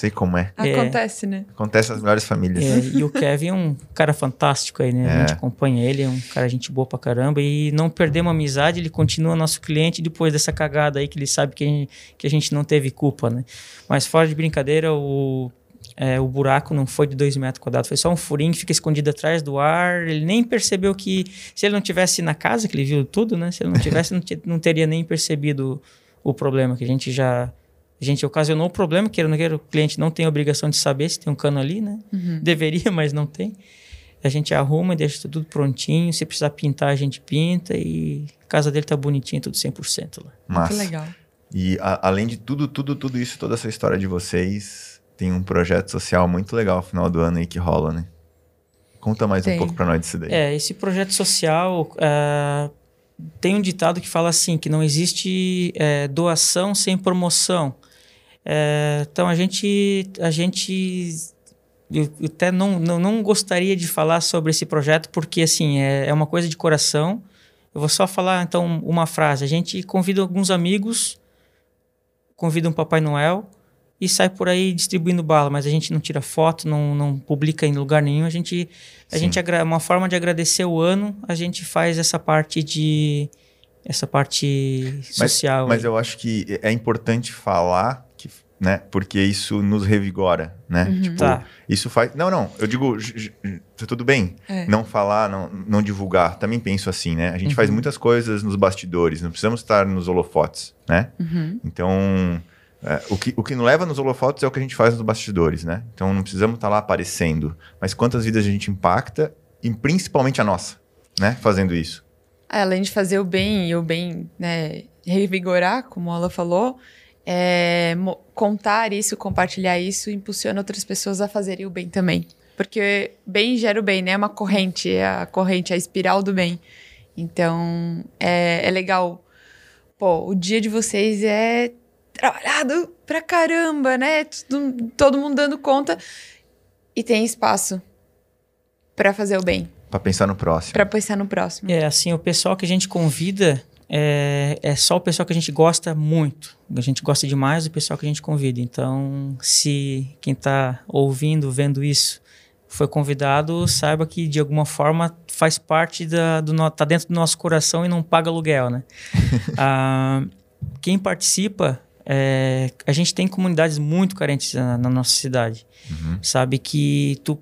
Sei como é. Acontece, é. né? Acontece nas melhores famílias. É, e o Kevin é um cara fantástico aí, né? É. A gente acompanha ele, é um cara gente boa pra caramba. E não perdemos a amizade, ele continua nosso cliente depois dessa cagada aí que ele sabe que a gente, que a gente não teve culpa, né? Mas fora de brincadeira, o, é, o buraco não foi de dois metros quadrados, foi só um furinho que fica escondido atrás do ar. Ele nem percebeu que, se ele não tivesse na casa, que ele viu tudo, né? Se ele não tivesse, não, não teria nem percebido o problema, que a gente já a gente ocasionou o problema, que o cliente não tem obrigação de saber se tem um cano ali, né? Uhum. Deveria, mas não tem. A gente arruma, deixa tudo prontinho. Se precisar pintar, a gente pinta e a casa dele tá bonitinha, tudo 100% lá. Massa. Muito legal. E a, além de tudo, tudo, tudo isso, toda essa história de vocês, tem um projeto social muito legal no final do ano aí que rola, né? Conta mais tem. um pouco para nós disso daí. É, esse projeto social uh, tem um ditado que fala assim, que não existe é, doação sem promoção. É, então a gente, a gente eu até não, não, não, gostaria de falar sobre esse projeto porque assim é, é uma coisa de coração. Eu vou só falar então uma frase. A gente convida alguns amigos, convida um Papai Noel e sai por aí distribuindo bala, mas a gente não tira foto, não, não publica em lugar nenhum. A gente, a gente uma forma de agradecer o ano, a gente faz essa parte de essa parte social. Mas, mas eu acho que é importante falar né? Porque isso nos revigora, né? Uhum. Tipo, Tá. isso faz. Não, não. Eu digo, tá tudo bem. É. Não falar, não, não divulgar. Também penso assim, né? A gente Uhum. faz muitas coisas nos bastidores. Não precisamos estar nos holofotes, né? Uhum. Então, é, o, que, o que nos leva nos holofotes é o que a gente faz nos bastidores, né? Então, não precisamos estar lá aparecendo. Mas quantas vidas a gente impacta, e principalmente a nossa, né? Fazendo isso. É, Além de fazer o bem e o bem, né, revigorar, como ela falou, é, contar isso, compartilhar isso, impulsiona outras pessoas a fazerem o bem também. Porque bem gera o bem, né? É uma corrente, é a corrente, a espiral do bem. Então, é, é legal. Pô, o dia de vocês é trabalhado pra caramba, né? Todo, todo mundo dando conta. E tem espaço pra fazer o bem, Pra pensar no próximo. pra pensar no próximo. É, assim, o pessoal que a gente convida é, é só o pessoal que a gente gosta muito. A gente gosta demais do pessoal que a gente convida. Então, se quem está ouvindo, vendo isso, foi convidado, saiba que de alguma forma faz parte da, do no- tá dentro do nosso coração e não paga aluguel, né? Ah, quem participa, é, a gente tem comunidades muito carentes na, na nossa cidade, sabe que tu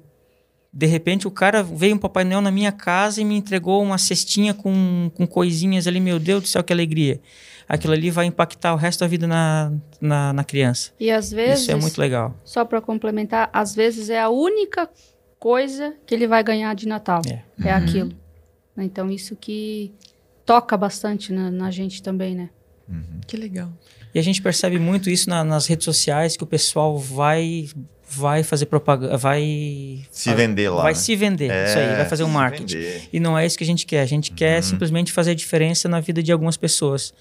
de repente o cara veio um Papai Noel na minha casa e me entregou uma cestinha com, com coisinhas ali, meu Deus do céu, que alegria. Aquilo ali vai impactar o resto da vida na, na, na criança. E às vezes, Isso é muito legal. só para complementar, às vezes é a única coisa que ele vai ganhar de Natal. É. É, aquilo. Então, isso que toca bastante na, na gente também, né? Que legal. E a gente percebe muito isso na- nas redes sociais, que o pessoal vai vai fazer propaganda, vai Se vender lá. vai né? se vender, isso aí, vai fazer um marketing. vender. E não é isso que a gente quer. A gente quer simplesmente fazer a diferença na vida de algumas pessoas.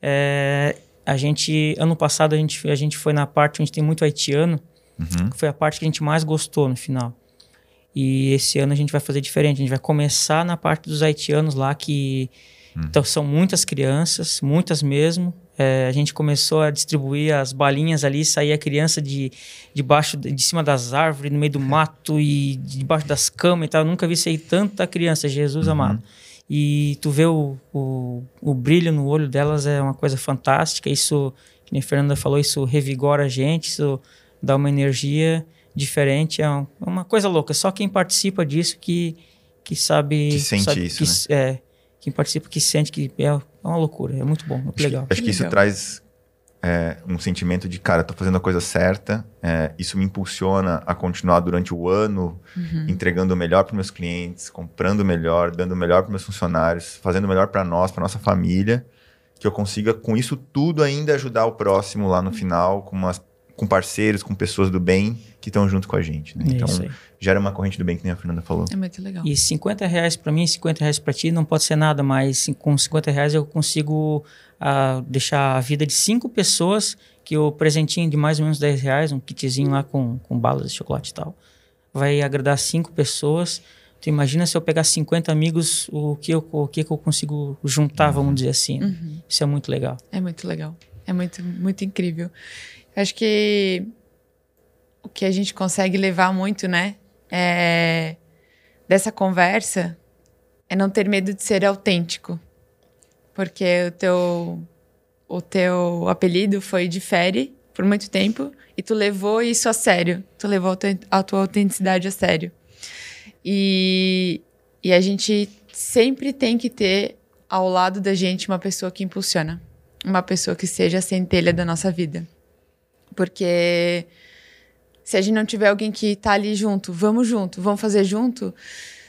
É, a gente, ano passado, a gente, a gente foi na parte onde tem muito haitiano, Uhum. que foi a parte que a gente mais gostou no final. E esse ano a gente vai fazer diferente. A gente vai começar na parte dos haitianos lá, que então, são muitas crianças, muitas mesmo. É, a gente começou a distribuir as balinhas ali, saía a criança de de, de cima das árvores, no meio do mato e debaixo das camas e tal. Eu nunca vi sair tanta criança, Jesus amado. E tu vê o, o, o brilho no olho delas é uma coisa fantástica. Isso, que nem a Fernanda falou, isso revigora a gente, isso dá uma energia diferente. É um- é uma coisa louca. Só quem participa disso que, que sabe. Que sente sabe isso, que, né? É, quem participa que sente que é, é uma loucura. É muito bom, muito legal. Acho que isso legal. traz é, um sentimento de, cara, tô fazendo a coisa certa, é, isso me impulsiona a continuar durante o ano, Uhum. entregando o melhor para meus clientes, comprando o melhor, dando o melhor para meus funcionários, fazendo o melhor para nós, para nossa família, que eu consiga com isso tudo ainda ajudar o próximo lá no final, com, umas, com parceiros, com pessoas do bem que estão junto com a gente. Né? É Então, isso aí. gera uma corrente do bem, que nem a Fernanda falou. É muito legal. E 50 reais para mim, 50 reais para ti não pode ser nada, mas com 50 reais eu consigo ah, deixar a vida de cinco pessoas que o presentinho de mais ou menos 10 reais, um kitzinho lá com, com balas de chocolate e tal, vai agradar cinco pessoas. Tu imagina se eu pegar 50 amigos, o que eu, o que que eu consigo juntar, vamos dizer assim. né? Uhum. Isso é muito legal. É muito legal. É muito, muito incrível. Acho que o que a gente consegue levar muito, né? É, dessa conversa é não ter medo de ser autêntico. Porque o teu, o teu apelido foi de Fere por muito tempo e tu levou isso a sério. Tu levou a tua- a tua autenticidade a sério. E, e a gente sempre tem que ter ao lado da gente uma pessoa que impulsiona. Uma pessoa que seja a centelha da nossa vida. Porque se a gente não tiver alguém que tá ali junto, vamos junto, vamos fazer junto,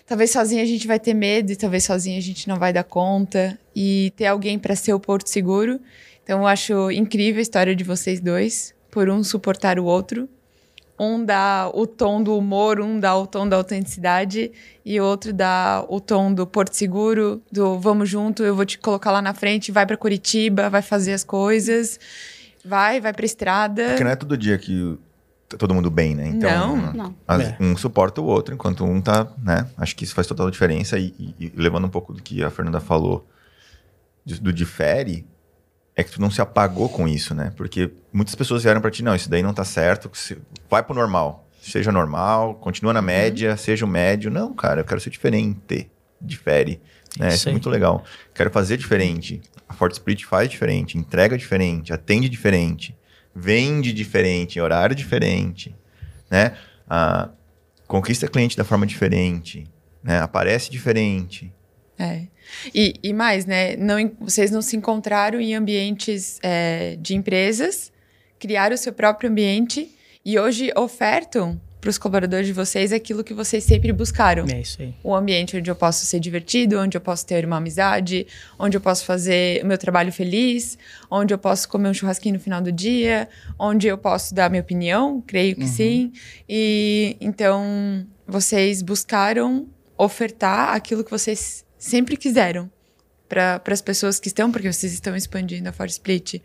talvez sozinho a gente vai ter medo e talvez sozinho a gente não vai dar conta. E ter alguém para ser o porto seguro. Então eu acho incrível a história de vocês dois, por um suportar o outro. Um dá o tom do humor, um dá o tom da autenticidade e outro dá o tom do Porto Seguro, do vamos junto, eu vou te colocar lá na frente, vai para Curitiba, vai fazer as coisas, vai, vai pra estrada. Porque não é todo dia que tá todo mundo bem, né? Então, Não. Não. as- É. um suporta o outro, enquanto um tá, né? Acho que isso faz total diferença. E, e- e levando um pouco do que a Fernanda falou de- do difere, é que tu não se apagou com isso, né? Porque muitas pessoas vieram pra ti, não, isso daí não tá certo, vai pro normal. Seja normal, continua Uhum. na média, seja o médio. Não, cara, eu quero ser diferente. Difere. Né? Isso é muito legal. Quero fazer diferente. Forte Split faz diferente, entrega diferente, atende diferente. vende diferente, horário diferente, né? Ah, conquista cliente da forma diferente, né? Aparece diferente. É. E, e mais, né? Não, vocês não se encontraram em ambientes é, de empresas, criaram o seu próprio ambiente e hoje ofertam para os colaboradores de vocês aquilo que vocês sempre buscaram. É isso aí. Um ambiente onde eu posso ser divertido, onde eu posso ter uma amizade, onde eu posso fazer o meu trabalho feliz, onde eu posso comer um churrasquinho no final do dia, onde eu posso dar minha opinião, creio que uhum. sim. E então vocês buscaram ofertar aquilo que vocês sempre quiseram para as pessoas que estão, porque vocês estão expandindo a Ford Split.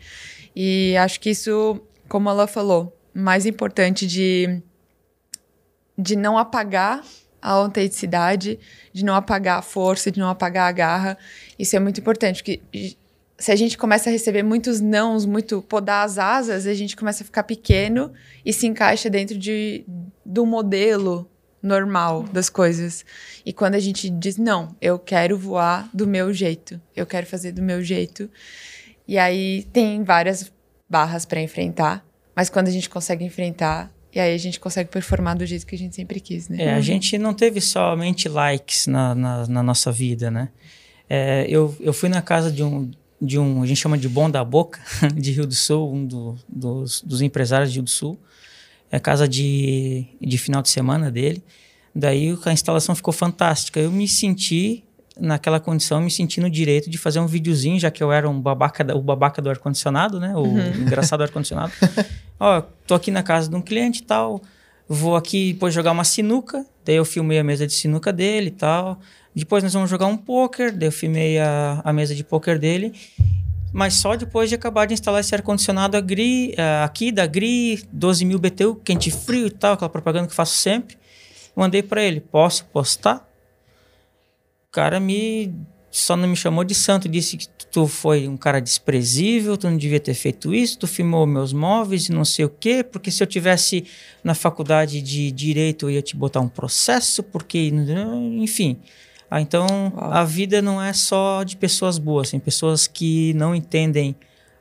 E acho que isso, como ela falou, mais importante de de não apagar a autenticidade, de não apagar a força, de não apagar a garra. Isso é muito importante, porque se a gente começa a receber muitos nãos, muito podar as asas, a gente começa a ficar pequeno e se encaixa dentro de, do modelo normal das coisas. E quando a gente diz, não, eu quero voar do meu jeito, eu quero fazer do meu jeito. E aí tem várias barras para enfrentar, mas quando a gente consegue enfrentar, e aí a gente consegue performar do jeito que a gente sempre quis, né? É, a gente não teve somente likes na, na, na nossa vida, né? É, eu, eu fui na casa de um, de um, a gente chama de Bom da Boca, de Rio do Sul, um do, dos, dos empresários de Rio do Sul. É a casa de, de final de semana dele. Daí a instalação ficou fantástica. Eu me senti naquela condição, me senti no direito de fazer um videozinho, já que eu era um babaca, o babaca do ar-condicionado, né? O uhum. engraçado ar-condicionado. Ó, tô aqui na casa de um cliente e tal, vou aqui depois jogar uma sinuca, daí eu filmei a mesa de sinuca dele e tal. Depois nós vamos jogar um poker, daí eu filmei a, a mesa de poker dele. Mas só depois de acabar de instalar esse ar-condicionado aqui da GRI, 12 mil BTU, quente frio e tal, aquela propaganda que faço sempre. Mandei para ele, posso postar? O cara me só não me chamou de santo, disse que tu foi um cara desprezível, tu não devia ter feito isso, tu filmou meus móveis e não sei o quê, porque se eu tivesse na faculdade de direito eu ia te botar um processo, porque enfim. Ah, então Uau. a vida não é só de pessoas boas, tem pessoas que não entendem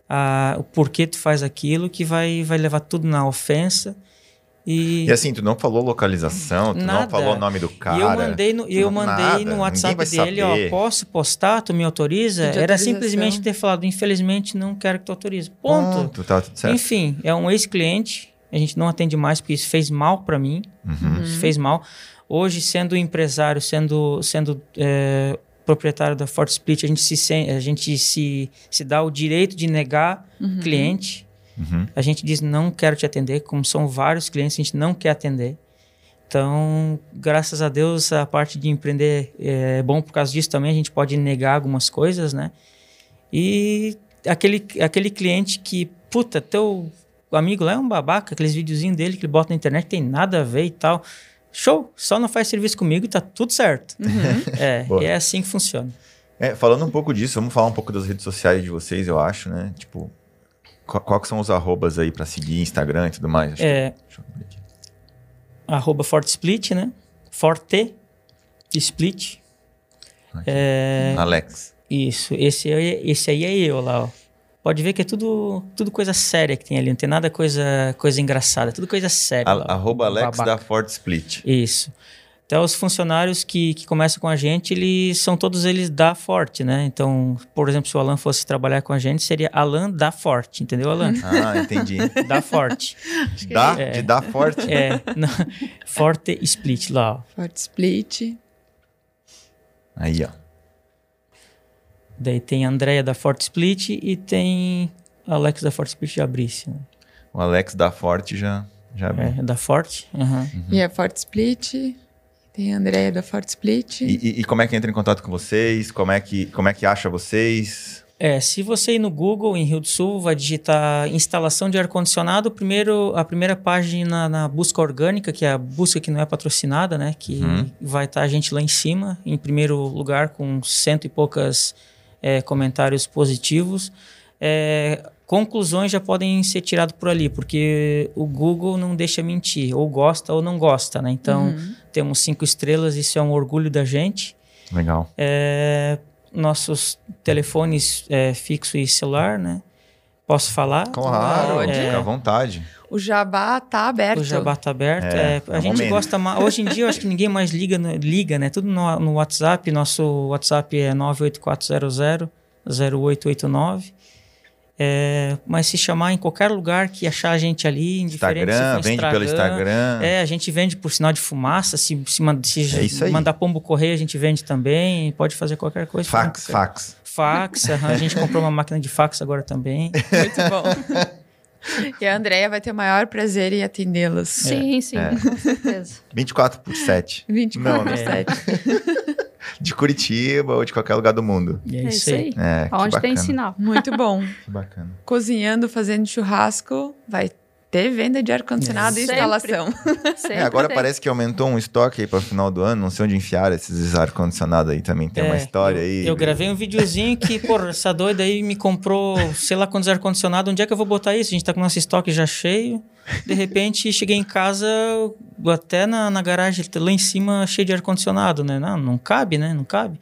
ah, o porquê tu faz aquilo, que vai vai levar tudo na ofensa e, e, assim, tu não falou localização, tu nada. não falou o nome do cara. E eu mandei no, eu mandei nada. no WhatsApp dele, saber. ó, posso postar, tu me autoriza? Era simplesmente ter falado, infelizmente não quero que tu autorize. Ponto. Ponto tá tudo certo. Enfim, é um ex-cliente, a gente não atende mais porque isso fez mal para mim, uhum. isso fez mal. Hoje, sendo empresário, sendo, sendo é, proprietário da Fort Split, a gente se, a gente se, se dá o direito de negar uhum. cliente Uhum. A gente diz não quero te atender, como são vários clientes, a gente não quer atender. Então, graças a Deus, a parte de empreender é bom por causa disso também. A gente pode negar algumas coisas, né? E aquele, aquele cliente que, puta, teu amigo lá é um babaca, aqueles videozinhos dele que ele bota na internet tem nada a ver e tal. Show! Só não faz serviço comigo e tá tudo certo. Uhum. É, e é assim que funciona. É, falando um pouco disso, vamos falar um pouco das redes sociais de vocês, eu acho, né? Tipo, qual, são os arrobas aí para seguir, Instagram e tudo mais? Acho é. Que, arroba Forte Split, né? Forte Split. É, Alex. Isso. Esse, esse aí é eu lá, ó. Pode ver que é tudo, tudo coisa séria que tem ali. Não tem nada coisa, coisa engraçada. Tudo coisa séria. A, lá, arroba Alex babaca. da Forte Split. Isso. Até os funcionários que, que começam com a gente, eles são todos eles da Forte, né? Então, por exemplo, se o Alan fosse trabalhar com a gente, seria Alan da Forte, entendeu, Alan? Ah, entendi. Da Forte. da? É, de da Forte? É, não, Forte Split lá, ó. Forte Split. Aí, ó. Daí tem a Andrea da Forte Split e tem Alex da Forte Split de Abrice. Né? O Alex da Forte já, já É, da Forte. Uhum. Uhum. E a Forte Split... Tem a Andrea da Fort Split. E, e, e, como é que entra em contato com vocês? Como é que, como é que acha vocês? É, se você ir no Google, em Rio do Sul, vai digitar instalação de ar-condicionado, primeiro, a primeira página na busca orgânica, que é a busca que não é patrocinada, né? Que uhum. vai estar tá a gente lá em cima, em primeiro lugar, com cento e poucas é, comentários positivos. É, conclusões já podem ser tiradas por ali, porque o Google não deixa mentir, ou gosta ou não gosta, né? Então, uhum. temos cinco estrelas, isso é um orgulho da gente. Legal. É, nossos telefones é, fixo e celular, né? Posso falar? Claro, Pode. fica à vontade. O jabá tá aberto. O jabá tá aberto. É, É, é a gente momento. gosta mais. Hoje em dia, eu acho que ninguém mais liga, no- liga né? Tudo no, no WhatsApp. Nosso WhatsApp é 98400 0889. É, mas se chamar em qualquer lugar que achar a gente ali, indiferente se Instagram, for vende pelo Instagram. É, a gente vende por sinal de fumaça. Se, se, man- se É isso aí. mandar pombo correio, a gente vende também. Pode fazer qualquer coisa. Fax, fax. Fax, aham, a gente comprou uma máquina de fax agora também. Muito bom. e a Andrea vai ter o maior prazer em atendê-los. Sim, sim, É. com certeza. 24 por 7. 24 Não, por né? 7. De Curitiba ou de qualquer lugar do mundo. E é, É isso aí. É, que Onde tem sinal. Muito bom. Que bacana. Cozinhando, fazendo churrasco, vai ter venda de ar-condicionado e instalação. Sempre É, agora tem. parece que aumentou um estoque aí para o final do ano. Não sei onde enfiar esses ar-condicionado aí também. Tem uma É, história eu, aí. Eu gravei um videozinho que, pô, essa doida aí me comprou, sei lá quantos ar-condicionado. Onde é que eu vou botar isso? A gente tá com o nosso estoque já cheio. De repente, cheguei em casa, até na, na garagem, lá em cima, cheio de ar-condicionado, né? Não, não cabe, né? Não cabe.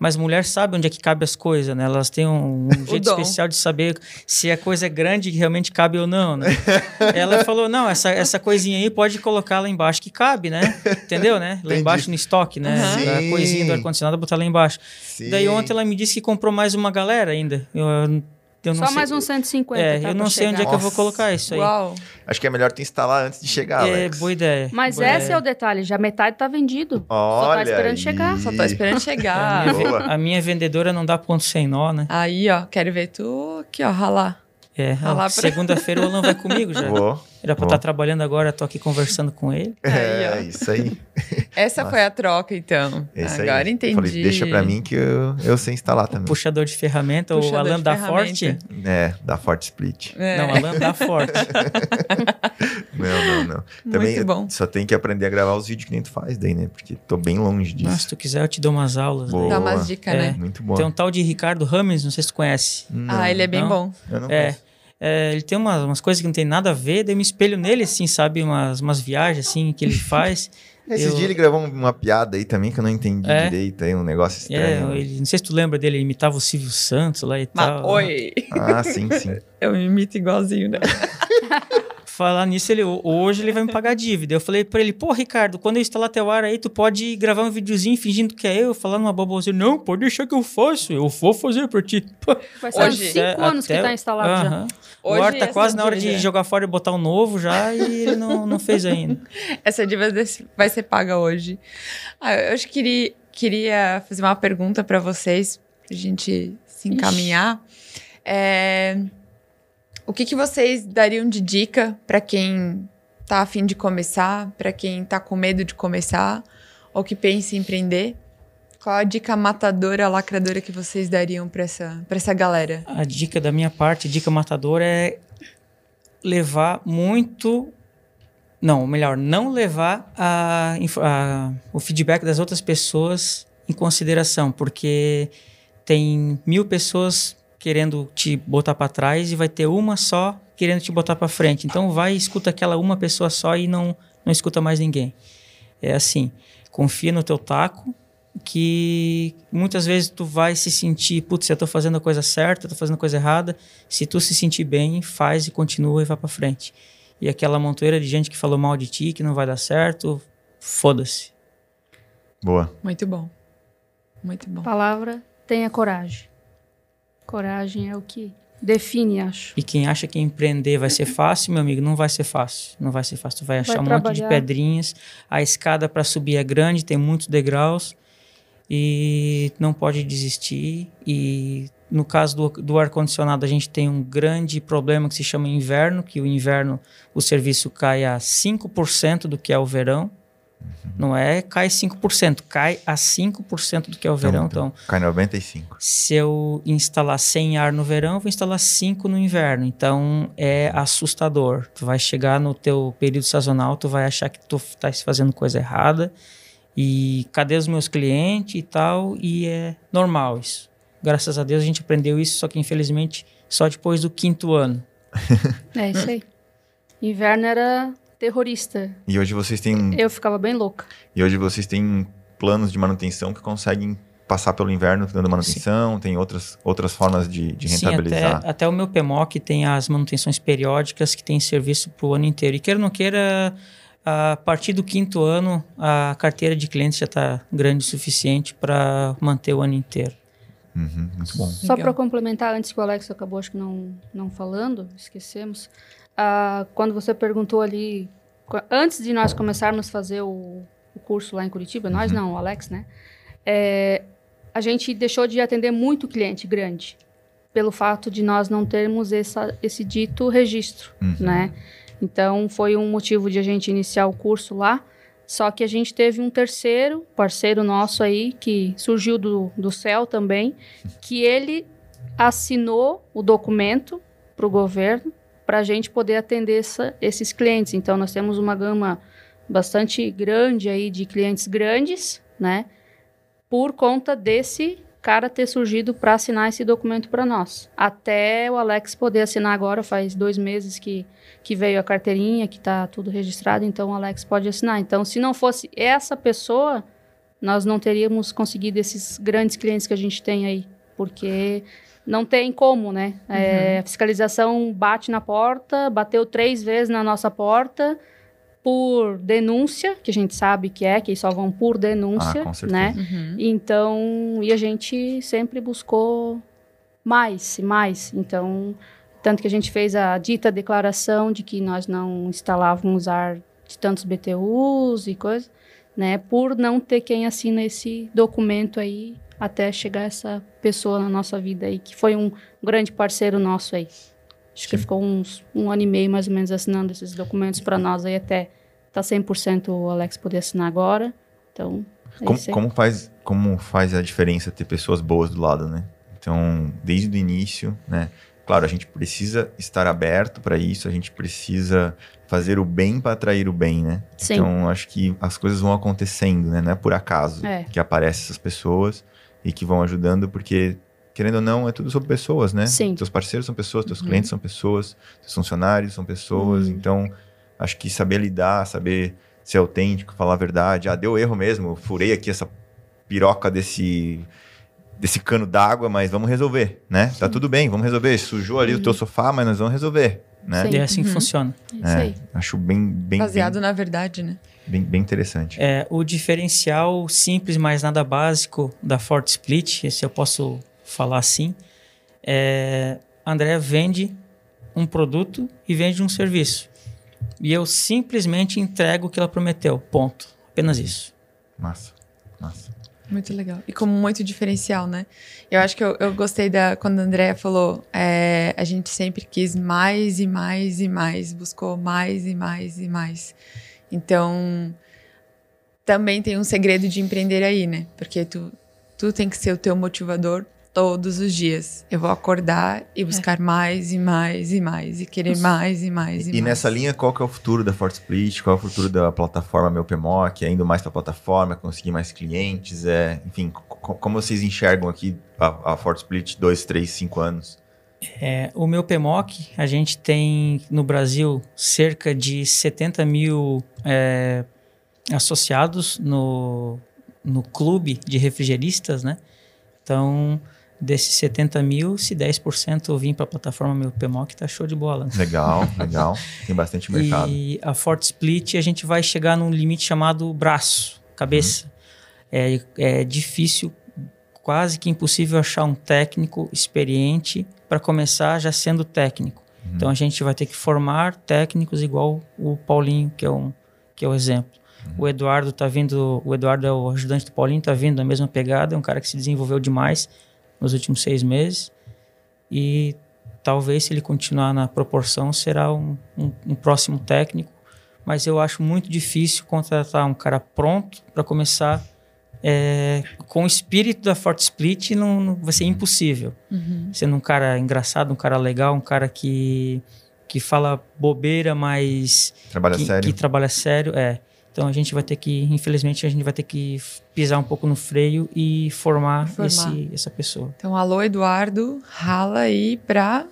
Mas mulher sabe onde é que cabe as coisas, né? Elas têm um, um jeito dom. especial de saber se a coisa é grande e realmente cabe ou não, né? Ela falou, não, essa, essa coisinha aí pode colocar lá embaixo que cabe, né? Entendeu, né? Lá Entendi. embaixo no estoque, né? Aham. A coisinha do ar-condicionado, botar lá embaixo. Sim. Daí ontem ela me disse que comprou mais uma galera ainda. Eu, eu não Só sei. mais uns 150. É, tá, eu não sei onde é que eu chegar. vou Nossa. colocar isso aí. Uau. Acho que é melhor tu instalar antes de chegar, É, Alex. boa ideia. Mas boa esse é ideia. o detalhe, já metade tá vendido. Olha esperando aí. chegar. Só tô esperando A chegar. minha, ve- Boa. a minha vendedora não dá ponto sem nó, né? Aí, ó, quero ver tu aqui, ó, ralar. É, ó, pra- segunda-feira o Alan vai comigo já. Vou. Era pra Vou. estar trabalhando agora, tô aqui conversando com ele. É, Aí, isso aí. Essa foi a troca, então. Esse Agora aí. entendi. Falei, deixa pra mim que eu, eu sei instalar também. Puxador de ferramenta, o Puxador Alan de da. Forte. É, da Forte Split. É. Não, Alan da Forte. Não, não, não. Muito Também bom. só tem que aprender a gravar os vídeos que nem tu faz daí, né? Porque tô bem longe disso. Mas se tu quiser, eu te dou umas aulas. Boa. Dá umas dicas, É. né? Muito bom. Tem um tal de Ricardo Rames, não sei se tu conhece. Não, Ah, ele é bem Não? bom. Eu não É, conheço. É, ele tem umas, umas coisas que não tem nada a ver, daí eu me espelho nele, assim, sabe? Umas, umas viagens, assim, que ele faz. Esses eu- dias ele gravou uma piada aí também que eu não entendi É. direito, aí um negócio É, estranho. ele, não sei se tu lembra dele, ele imitava o Silvio Santos lá e Mas, tal. oi. Ah, sim, sim. Eu imito igualzinho, né? Falar nisso, ele, hoje ele vai me pagar dívida. Eu falei pra ele, pô, Ricardo, quando eu instalar teu ar aí, tu pode gravar um videozinho fingindo que é eu, falando uma baboseira. Não, pode deixar que eu faço, eu vou fazer pra ti. Hoje- 5 é, anos que até- tá instalado já. Aham. O Hoje ar tá quase na hora de dívida- jogar fora e botar um novo já e ele não, não fez ainda. Essa dívida vai ser paga hoje. Ah, eu acho que queria, queria fazer uma pergunta para vocês, pra gente se encaminhar. É, o que, que vocês dariam de dica para quem tá afim de começar, para quem tá com medo de começar, ou que pensa em empreender? Qual a dica matadora, lacradora que vocês dariam para essa, essa galera? A dica da minha parte, dica matadora, é levar muito. Não, melhor, não levar a, a- o feedback das outras pessoas em consideração, porque tem mil pessoas querendo te botar para trás e vai ter uma só querendo te botar para frente. Então vai e escuta aquela uma pessoa só e não, não escuta mais ninguém. É assim, confia no teu taco, que muitas vezes tu vai se sentir, putz, eu tô fazendo a coisa certa, eu tô fazendo a coisa errada. Se tu se sentir bem, faz e continua e vai para frente. E aquela montoeira de gente que falou mal de ti, que não vai dar certo, foda-se. Boa. Muito bom. Muito bom. Palavra, tenha coragem. Coragem é o que define, acho. E quem acha que empreender vai ser fácil, meu amigo, não vai ser fácil. Não vai ser fácil. Tu vai achar um monte de pedrinhas. A escada para subir é grande, tem muitos degraus. E não pode desistir. E no caso do, do ar-condicionado, a gente tem um grande problema que se chama inverno, que o inverno o serviço cai a 5% do que é o verão. Não é cai 5%, cai a 5% do que é o verão. Então, Cai 95. se eu instalar 100 ar no verão, eu vou instalar 5 no inverno. Então é assustador. Tu vai chegar no teu período sazonal, tu vai achar que tu tá fazendo coisa errada. E cadê os meus clientes e tal? E é normal isso. Graças a Deus a gente aprendeu isso, só que infelizmente só depois do quinto ano. É isso aí. Inverno era terrorista. E hoje vocês têm Eu ficava bem louca. e hoje vocês têm planos de manutenção que conseguem passar pelo inverno dando manutenção, Sim. tem outras, outras formas de, de rentabilizar. Sim, até, até, o meu PMOC tem as manutenções periódicas que tem serviço para o ano inteiro. E queira ou não queira, a partir do quinto ano, a carteira de clientes já está grande o suficiente para manter o ano inteiro. Uhum, muito bom. Só para complementar, antes que o Alex acabou, acho que não, não falando, esquecemos. Uh, quando você perguntou ali, antes de nós começarmos a fazer o, o curso lá em Curitiba, uhum. nós não, o Alex, né? É, a gente deixou de atender muito cliente grande, pelo fato de nós não termos essa, esse dito registro, uhum. né? Então, foi um motivo de a gente iniciar o curso lá. Só que a gente teve um terceiro parceiro nosso aí, que surgiu do, do céu também, que ele assinou o documento para o governo para a gente poder atender essa, esses clientes. Então, nós temos uma gama bastante grande aí de clientes grandes, né? Por conta desse cara ter surgido para assinar esse documento para nós. Até o Alex poder assinar agora, faz dois meses que, que veio a carteirinha, que está tudo registrado, então o Alex pode assinar. Então, se não fosse essa pessoa, nós não teríamos conseguido esses grandes clientes que a gente tem aí, porque não tem como, né? É, uhum. É, a fiscalização bate na porta, bateu três vezes na nossa porta, por denúncia, que a gente sabe que é, que só vão por denúncia, ah, né? Uhum. Então, e a gente sempre buscou mais e mais. Então, tanto que a gente fez a dita declaração de que nós não instalávamos ar de tantos BTUs e coisas, né? Por não ter quem assina esse documento aí até chegar essa pessoa na nossa vida aí, que foi um grande parceiro nosso aí. Acho Sim. que ficou uns um ano e meio mais ou menos assinando esses documentos para nós aí até tá 100% o Alex poder assinar agora. Então, é como, como, faz como faz a diferença ter pessoas boas do lado, né? Então, desde o início, né? Claro, a gente precisa estar aberto para isso, a gente precisa fazer o bem para atrair o bem, né? Sim. Então, acho que as coisas vão acontecendo, né? Não é por acaso é. que aparecem essas pessoas e que vão ajudando, porque querendo ou não, é tudo sobre pessoas, né? Sim. Teus parceiros são pessoas, teus uhum. clientes são pessoas, teus funcionários são pessoas. Uhum. Então, acho que saber lidar, saber ser autêntico, falar a verdade. Ah, deu erro mesmo, furei aqui essa piroca desse desse cano d'água, mas vamos resolver, né? Tá Sim. Tá tudo bem, vamos resolver. Sujou ali o teu sofá, mas nós vamos resolver, né? Sim. E é assim uhum. que funciona. É, acho bem, bem baseado bem, na verdade, né? Bem, bem interessante. É, o diferencial simples, mas nada básico da Fort Split, se eu posso falar assim, é, a Andrea vende um produto e vende um serviço. E eu simplesmente entrego o que ela prometeu. Ponto. Apenas isso. Massa, massa. Muito legal. E como muito diferencial, né? Eu acho que eu, eu gostei da quando a Andrea falou, é, a gente sempre quis mais e mais e mais, buscou mais e mais e mais. Então, também tem um segredo de empreender aí, né? Porque tu, tu tem que ser o teu motivador todos os dias. Eu vou acordar e buscar é. mais e mais e mais e querer Nossa. mais e mais e, e mais. nessa linha, qual que é o futuro da Fort Split? Qual é o futuro da plataforma Meu PMOC? É indo mais para a plataforma, conseguir mais clientes? É, enfim, como vocês enxergam aqui a, a Fort Split dois, três, cinco anos? É, o meu PMOC, a gente tem no Brasil cerca de 70 mil é, associados no, no clube de refrigeristas, né? Então, desses 70 mil, se 10% vir para a plataforma meu PMOC, tá show de bola. Legal, legal. Tem bastante mercado. E a Fort Split, a gente vai chegar num limite chamado braço, cabeça. Uhum. É, é difícil, quase que impossível achar um técnico experiente para começar já sendo técnico. Uhum. Então a gente vai ter que formar técnicos igual o Paulinho, que é, um, que é o exemplo. Uhum. O Eduardo tá vindo, o Eduardo é o ajudante do Paulinho, tá vindo na mesma pegada, é um cara que se desenvolveu demais nos últimos seis meses. E talvez, se ele continuar na proporção, será um, um, um próximo técnico. Mas eu acho muito difícil contratar um cara pronto para começar é, com o espírito da Fort Split, não, não vai ser impossível. Uhum. Sendo um cara engraçado, um cara legal, um cara que, que fala bobeira, mas. Trabalha que, sério. Que trabalha sério, é. Então a gente vai ter que, infelizmente, a gente vai ter que pisar um pouco no freio e formar, formar. Esse, essa pessoa. Então, alô, Eduardo, rala aí pra,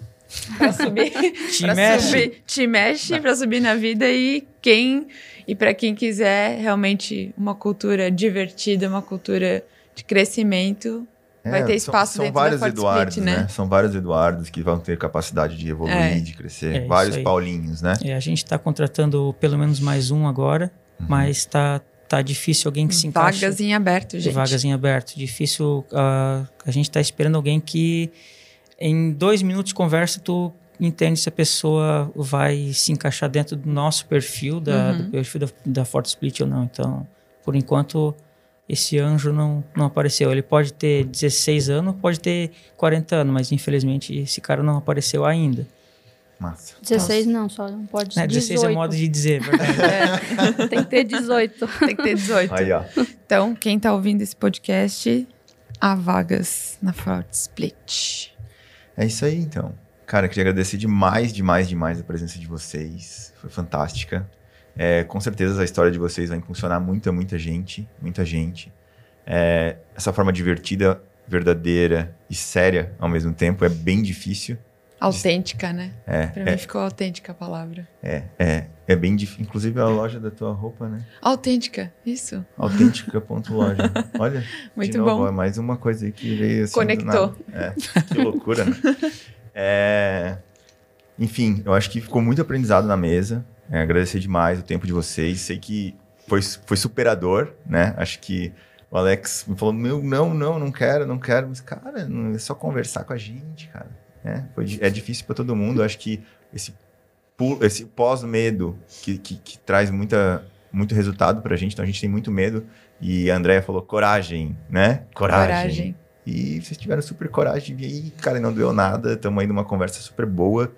pra subir. te pra mexe. Subir, te mexe pra subir na vida e quem. E para quem quiser realmente uma cultura divertida, uma cultura de crescimento, vai ter espaço são, são dentro vários da Forte Eduardos, Split, né? São vários Eduardos que vão ter capacidade de evoluir, É. de crescer. É, vários. Paulinhos, né? É, a gente está contratando pelo menos mais um agora, mas tá, tá difícil alguém que se encaixe. Vagas em aberto, gente. Vagas em aberto. Difícil. ah, a gente está esperando alguém que em dois minutos de conversa tu entende se a pessoa vai se encaixar dentro do nosso perfil, da, Uhum. do perfil da, da Forte Split ou não. Então, por enquanto, esse anjo não, não apareceu. Ele pode ter 16 anos, pode ter 40 anos, mas infelizmente esse cara não apareceu ainda. Massa. 16 não, só não pode Né? 18. 16 é modo de dizer, verdade. Tem que ter 18. Tem que ter 18. Aí, ó. Então, quem tá ouvindo esse podcast, há vagas na Forte Split. É isso aí, então. Cara, queria agradecer demais, demais, demais a presença de vocês. Foi fantástica. É, com certeza a história de vocês vai impulsionar muita, muita gente. Muita gente. É, essa forma divertida, verdadeira e séria ao mesmo tempo é bem difícil. Autêntica, né? É, Pra é, mim ficou autêntica a palavra. é, é, é bem difícil. Inclusive a loja da tua roupa, né? Autêntica, isso. Autêntica.loja. Olha, Muito de novo, bom. é mais uma coisa aí que veio assim. Conectou. É, que loucura, né? É, enfim, eu acho que ficou muito aprendizado na mesa. É, agradecer demais o tempo de vocês. Sei que foi, foi superador, né? Acho que o Alex me falou: Meu, não, não, não quero, não quero. Mas, cara, é só conversar com a gente, cara. É, foi é difícil para todo mundo. Eu acho que esse, esse pós-medo que, que, que traz muita, muito resultado pra gente. Então a gente tem muito medo. E a Andrea falou: coragem, né? Coragem. E vocês tiveram super coragem de vir aí, cara, não doeu nada. Estamos aí numa conversa super boa.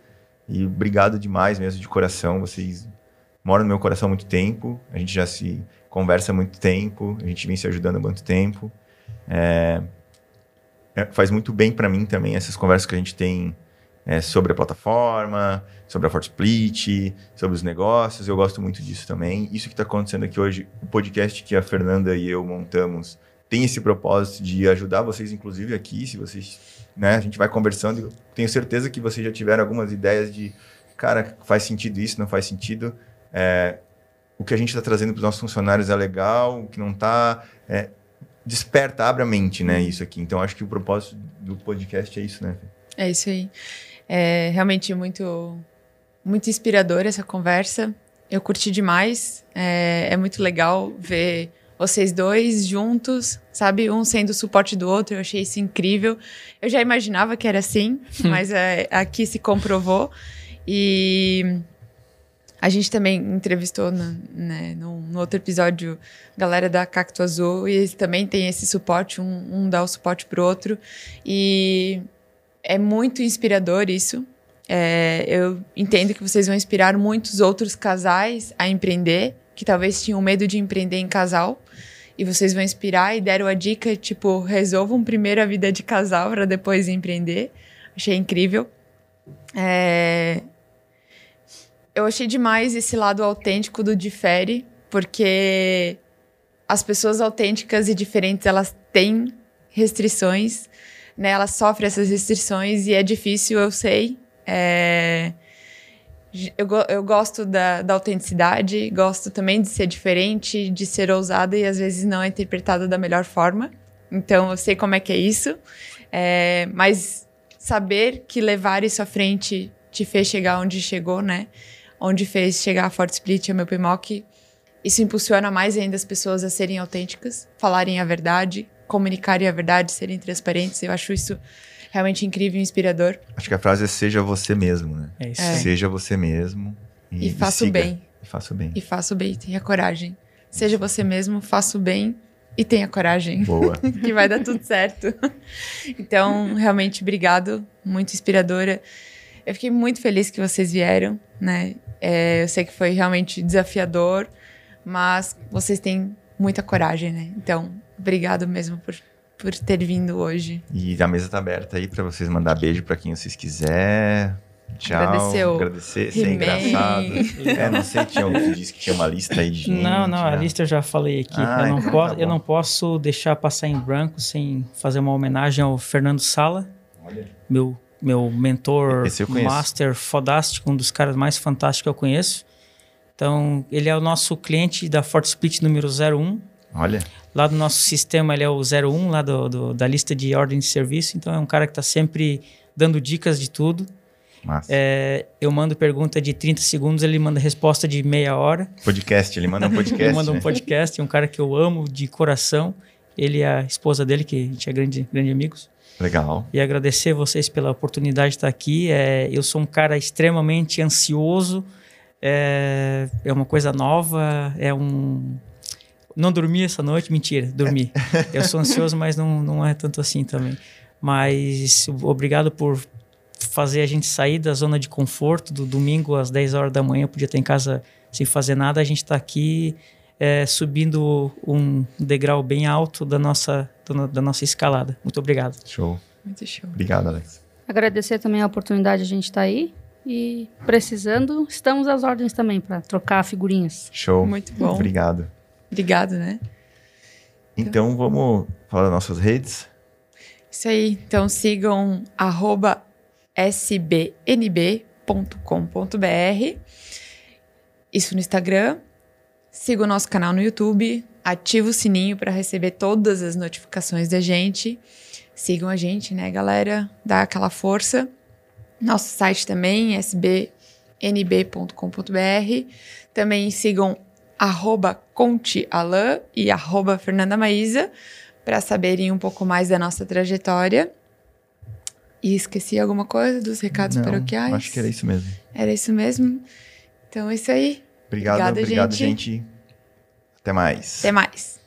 E obrigado demais mesmo, de coração. Vocês moram no meu coração há muito tempo. A gente já se conversa há muito tempo. A gente vem se ajudando há muito tempo. É, faz muito bem para mim também essas conversas que a gente tem é, sobre a plataforma, sobre a Forte Split, sobre os negócios. Eu gosto muito disso também. Isso que está acontecendo aqui hoje, o podcast que a Fernanda e eu montamos tem esse propósito de ajudar vocês, inclusive aqui, se vocês, né, a gente vai conversando. Eu tenho certeza que vocês já tiveram algumas ideias de, cara, faz sentido isso, não faz sentido. É, o que a gente está trazendo para os nossos funcionários é legal, o que não está, é, desperta, abre a mente, né, isso aqui. Então, acho que o propósito do podcast é isso, né? Fê? É isso aí. É realmente muito, muito inspiradora essa conversa. Eu curti demais. É, é muito legal ver vocês dois juntos, sabe? Um sendo o suporte do outro. Eu achei isso incrível. Eu já imaginava que era assim, mas é, aqui se comprovou. E a gente também entrevistou no, né, no, no outro episódio galera da Cacto Azul e eles também têm esse suporte, um, um dá o suporte pro outro. E é muito inspirador isso. É, eu entendo que vocês vão inspirar muitos outros casais a empreender, que talvez tinham medo de empreender em casal. E vocês vão inspirar e deram a dica, tipo, resolvam primeiro a vida de casal para depois empreender. Achei incrível. É, Eu achei demais esse lado autêntico do Difere, porque as pessoas autênticas e diferentes, elas têm restrições, né? Elas sofrem essas restrições e é difícil, eu sei. É, Eu, eu gosto da, da autenticidade, gosto também de ser diferente, de ser ousada e às vezes não é interpretada da melhor forma. Então eu sei como é que é isso. É, mas saber que levar isso à frente te fez chegar onde chegou, né? Onde fez chegar a Forte Split e a meu PMOC, isso impulsiona mais ainda as pessoas a serem autênticas, falarem a verdade, comunicarem a verdade, serem transparentes. Eu acho isso realmente incrível e inspirador. Acho que a frase é seja você mesmo, né? É isso. É. Seja você mesmo. E, E faça o bem. E faça o bem. E faça o bem, tenha coragem. Seja você mesmo, faça o bem e tenha coragem. Boa. que vai dar tudo certo. Então, realmente, obrigado. Muito inspiradora. Eu fiquei muito feliz que vocês vieram, né? É, eu sei que foi realmente desafiador, mas vocês têm muita coragem, né? Então, obrigado mesmo por, por ter vindo hoje. E a mesa tá aberta aí pra vocês mandar beijo pra quem vocês quiser. Tchau. Agradecer o Agradecer, ser He-Man. engraçado. É, não sei, tinha um que disse que tinha uma lista aí de gente. Não, não, a né? lista eu já falei aqui. Ah, eu, não então posso, tá eu não posso deixar passar em branco sem fazer uma homenagem ao Fernando Sala, Olha. meu, meu mentor, master fodástico, um dos caras mais fantásticos que eu conheço. Então, ele é o nosso cliente da Forte Split número 01. Olha. Lá do nosso sistema, ele é o 01, lá do, do da lista de ordem de serviço. Então, é um cara que está sempre dando dicas de tudo. É, eu mando pergunta de 30 segundos, ele manda resposta de meia hora. Podcast, ele manda um podcast. ele manda um podcast, é um cara que eu amo de coração. Ele e a esposa dele, que a gente é grande, grande amigos. Legal. E agradecer vocês pela oportunidade de estar aqui. É, eu sou um cara extremamente ansioso. É, é uma coisa nova, é um... Não dormi essa noite, mentira, dormi. Eu sou ansioso, mas não, não é tanto assim também. Mas obrigado por fazer a gente sair da zona de conforto. Do domingo às 10 horas da manhã, eu podia estar em casa sem fazer nada. A gente está aqui é, subindo um degrau bem alto da nossa, da nossa escalada. Muito obrigado. Show. Muito show. Obrigado, Alex. Agradecer também a oportunidade de a gente estar tá aí. E precisando, estamos às ordens também para trocar figurinhas. Show. Muito bom. Obrigado. Obrigado, né? Então vamos falar das nossas redes. Isso aí. Então sigam sbnb.com.br. Isso no Instagram. Siga o nosso canal no YouTube. Ativa o sininho para receber todas as notificações da gente. Sigam a gente, né, galera? Dá aquela força. Nosso site também, sbnb.com.br. Também sigam arroba contealan e arroba Fernanda Maísa para saberem um pouco mais da nossa trajetória. E esqueci alguma coisa dos recados Não, paroquiais? Acho que era isso mesmo. Era isso mesmo? Então é isso aí. Obrigado, obrigado, gente. gente. Até mais. Até mais.